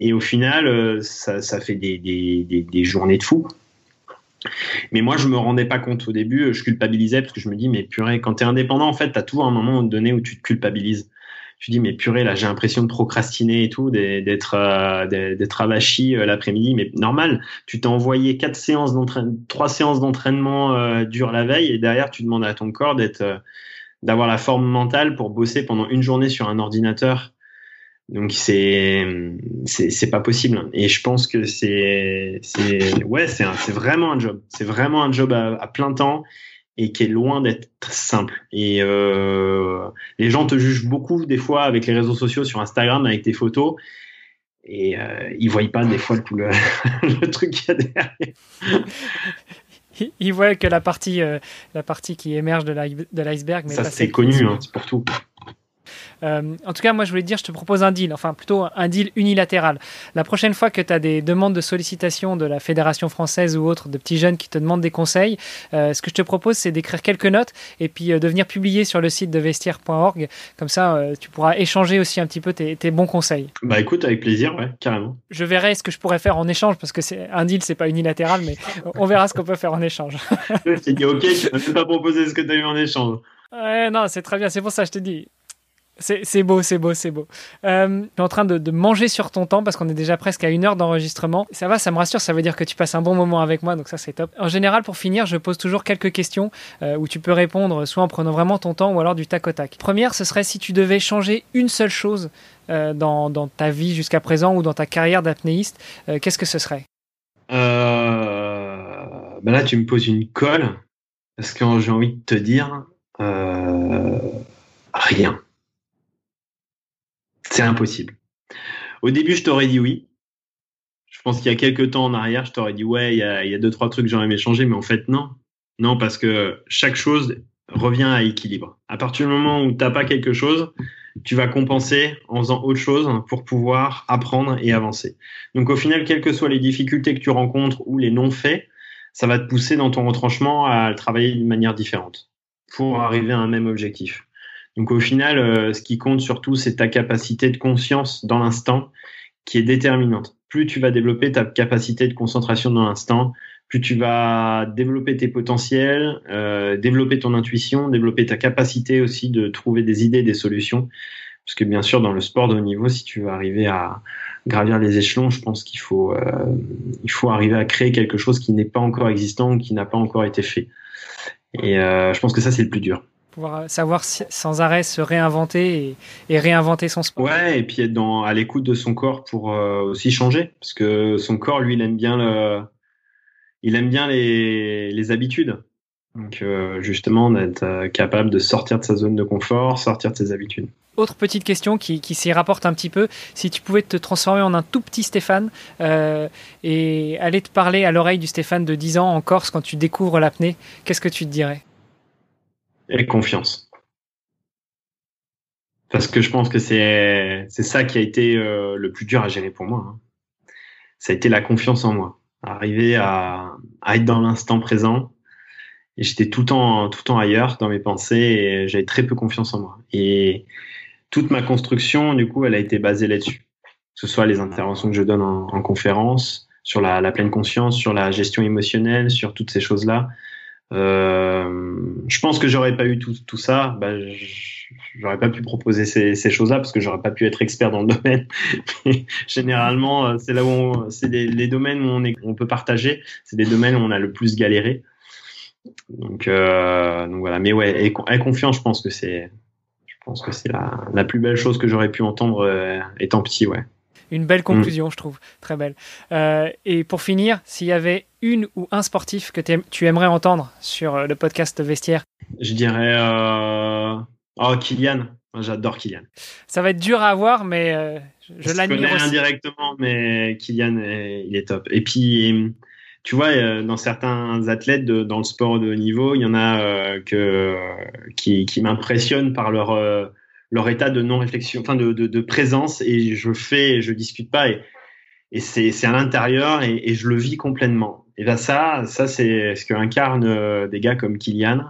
et au final, ça, ça fait des, des, des, des, journées de fou. Mais moi, je me rendais pas compte au début. Je culpabilisais parce que je me dis, mais purée, quand tu es indépendant, en fait, tu as toujours un moment donné où tu te culpabilises tu dis mais purée là j'ai l'impression de procrastiner et tout d'être euh, d'être avachi euh, l'après-midi. Mais normal tu t'es envoyé quatre séances d'entraînement trois séances d'entraînement euh, dures la veille et derrière tu demandes à ton corps d'être euh, d'avoir la forme mentale pour bosser pendant une journée sur un ordinateur. Donc c'est c'est pas possible. Et je pense que c'est c'est ouais c'est c'est vraiment un job. C'est vraiment un job à plein temps et qui est loin d'être simple. Et euh, les gens te jugent beaucoup des fois avec les réseaux sociaux sur Instagram avec tes photos et euh, ils voient pas des fois tout le, le truc qu'il y a derrière. Ils voient que la partie, euh, la partie qui émerge de l'iceberg. Ça, c'est connu, hein, c'est pour tout. Euh, en tout cas, moi, je voulais te dire, je te propose un deal, enfin plutôt un deal unilatéral. La prochaine fois que tu as des demandes de sollicitation de la Fédération française ou autre, de petits jeunes qui te demandent des conseils, euh, ce que je te propose, c'est d'écrire quelques notes et puis euh, de venir publier sur le site de vestiaire.org. Comme ça, tu pourras échanger aussi un petit peu tes, tes, bons conseils. Bah écoute, avec plaisir, ouais, carrément. Je verrai ce que je pourrais faire en échange parce que c'est un deal, c'est pas unilatéral, mais on verra ce qu'on peut faire en échange. je t'ai dit, ok, tu ne pas proposer ce que tu as eu en échange. Ouais, non, c'est très bien, c'est pour ça que je te dis. C'est beau, c'est beau, c'est beau. Euh, tu es en train de, manger sur ton temps parce qu'on est déjà presque à une heure d'enregistrement. Ça va, ça me rassure, ça veut dire que tu passes un bon moment avec moi, donc ça c'est top. En général, pour finir, je pose toujours quelques questions euh, où tu peux répondre soit en prenant vraiment ton temps ou alors du tac au tac. Première, ce serait si tu devais changer une seule chose euh, dans, ta vie jusqu'à présent ou dans ta carrière d'apnéiste, qu'est-ce que ce serait? Ben Là, tu me poses une colle parce que j'ai envie de te dire rien. C'est impossible. Au début, je t'aurais dit oui. Je pense qu'il y a quelques temps en arrière, je t'aurais dit ouais, il y a, deux trois trucs que j'aurais aimé changer, mais en fait non, non parce que chaque chose revient à équilibre. À partir du moment où t'as pas quelque chose, tu vas compenser en faisant autre chose pour pouvoir apprendre et avancer. Donc au final, quelles que soient les difficultés que tu rencontres ou les non-faits, ça va te pousser dans ton retranchement à travailler d'une manière différente pour arriver à un même objectif. Donc au final, euh, ce qui compte surtout, c'est ta capacité de conscience dans l'instant qui est déterminante. Plus tu vas développer ta capacité de concentration dans l'instant, plus tu vas développer tes potentiels, euh, développer ton intuition, développer ta capacité aussi de trouver des idées, des solutions. Parce que bien sûr, dans le sport de haut niveau, si tu veux arriver à gravir les échelons, je pense qu'il faut, euh, faut arriver à créer quelque chose qui n'est pas encore existant, qui n'a pas encore été fait. Et je pense que ça, c'est le plus dur. Pouvoir savoir sans arrêt se réinventer et, réinventer son sport. Ouais, et puis être dans, à l'écoute de son corps pour euh, aussi changer. Parce que son corps, lui, il aime bien, le, il aime bien les, les habitudes. Donc euh, justement, d'être euh, capable de sortir de sa zone de confort, sortir de ses habitudes. Autre petite question qui, qui s'y rapporte un petit peu, si tu pouvais te transformer en un tout petit Stéphane euh, et aller te parler à l'oreille du Stéphane de 10 ans en Corse quand tu découvres l'apnée, qu'est-ce que tu te dirais? Et confiance. Parce que je pense que c'est ça qui a été euh, le plus dur à gérer pour moi. Hein. Ça a été la confiance en moi, arriver à, à être dans l'instant présent, j'étais tout le temps temps ailleurs dans mes pensées et j'avais très peu confiance en moi et toute ma construction du coup elle a été basée là-dessus que ce soit les interventions que je donne en, en conférence sur la, pleine conscience sur la gestion émotionnelle sur toutes ces choses là euh, je pense que j'aurais pas eu tout, tout ça bah, j'aurais pas pu proposer ces, ces choses là parce que j'aurais pas pu être expert dans le domaine généralement c'est là où c'est les, domaines où on, est, on peut partager c'est des domaines où on a le plus galéré donc, euh, donc voilà. Mais ouais, et, confiance, je pense que c'est, je pense que c'est la, la, plus belle chose que j'aurais pu entendre euh, étant petit, ouais. Une belle conclusion, je trouve, très belle. Euh, et pour finir, s'il y avait une ou un sportif que tu aimerais entendre sur euh, le podcast Vestiaire? Je dirais euh... oh Kylian. J'adore Kylian. Ça va être dur à avoir, mais euh, je, je l'admire aussi. indirectement, mais Kylian, il est top. Et puis tu vois, dans certains athlètes de, dans le sport de haut niveau, il y en a euh, que, qui, qui m'impressionnent par leur, leur état de non-réflexion, enfin de, de, de, présence, et je fais, je discute pas, et, et c'est à l'intérieur, et, et, je le vis complètement. Et là, ça, ça c'est ce que incarnent des gars comme Kylian,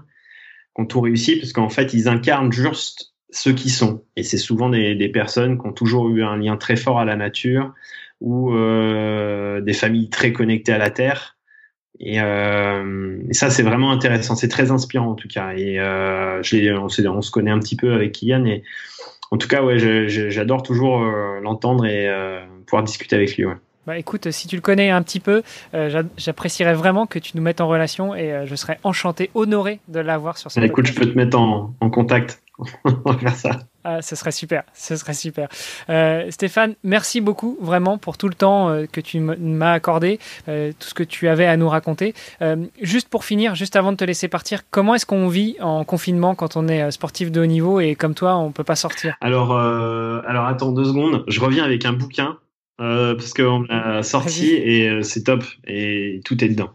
qui ont tout réussi, parce qu'en fait, ils incarnent juste ceux qui sont. Et c'est souvent des, des personnes qui ont toujours eu un lien très fort à la nature, ou euh, des familles très connectées à la terre. Et, euh, et ça, c'est vraiment intéressant. C'est très inspirant en tout cas. Et euh, je on, on, se connaît un petit peu avec Kylian. Et en tout cas, ouais, j'adore toujours euh, l'entendre et pouvoir discuter avec lui. Ouais. Bah écoute, si tu le connais un petit peu, j'apprécierais vraiment que tu nous mettes en relation et je serais enchanté, honoré de l'avoir sur ce bah, Écoute, je peux te mettre en, en contact. On va faire ça. Ah, ce serait super, ce serait super. Euh, Stéphane, merci beaucoup vraiment pour tout le temps euh, que tu m'as accordé, euh, tout ce que tu avais à nous raconter. Euh, juste pour finir, juste avant de te laisser partir, comment est-ce qu'on vit en confinement quand on est sportif de haut niveau et comme toi, on peut pas sortir? Alors, alors attends deux secondes, je reviens avec un bouquin parce qu'on l'a sorti et c'est top et tout est dedans.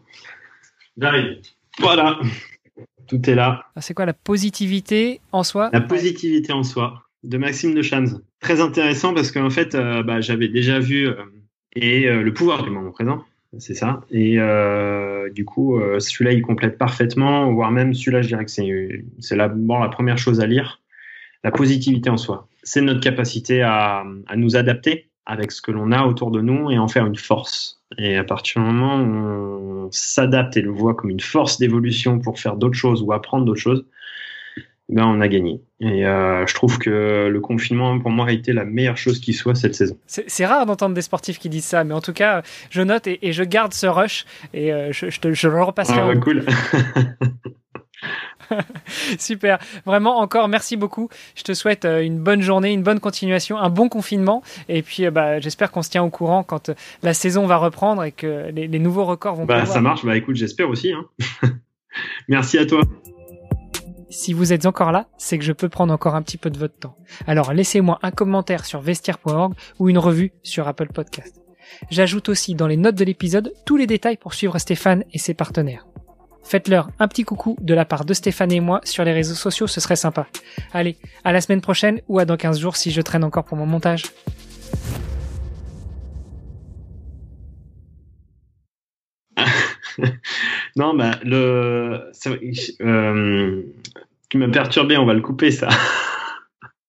J'arrive. Voilà. Tout est là. Ah, c'est quoi la positivité en soi La positivité en soi de Maxime de Chans. Très intéressant parce qu'en fait, euh, bah, j'avais déjà vu euh, et euh, le pouvoir du moment présent, c'est ça. Et du coup, celui-là, il complète parfaitement, voire même celui-là, je dirais que c'est c'est la, bon, la première chose à lire. La positivité en soi, c'est notre capacité à, à nous adapter avec ce que l'on a autour de nous et en faire une force. Et à partir du moment où on s'adapte et le voit comme une force d'évolution pour faire d'autres choses ou apprendre d'autres choses, ben on a gagné. Et euh, je trouve que le confinement, pour moi, a été la meilleure chose qui soit cette saison. C'est rare d'entendre des sportifs qui disent ça, mais en tout cas, je note et, et je garde ce rush et euh, je, je, te, je, le repasserai. Ah, ouais, cool. Super. Vraiment, encore merci beaucoup. Je te souhaite euh, une bonne journée, une bonne continuation, un bon confinement. Et puis, euh, bah, j'espère qu'on se tient au courant quand euh, la saison va reprendre et que les, les nouveaux records vont. Bah, ça marche. Bah, écoute, j'espère aussi. Hein. merci à toi. Si vous êtes encore là, c'est que je peux prendre encore un petit peu de votre temps. Alors laissez-moi un commentaire sur vestiaire.org ou une revue sur Apple Podcast. J'ajoute aussi dans les notes de l'épisode tous les détails pour suivre Stéphane et ses partenaires. Faites-leur un petit coucou de la part de Stéphane et moi sur les réseaux sociaux, ce serait sympa. Allez, à la semaine prochaine ou à dans 15 jours si je traîne encore pour mon montage. non, bah, le. Euh, qui m'a perturbé, on va le couper ça.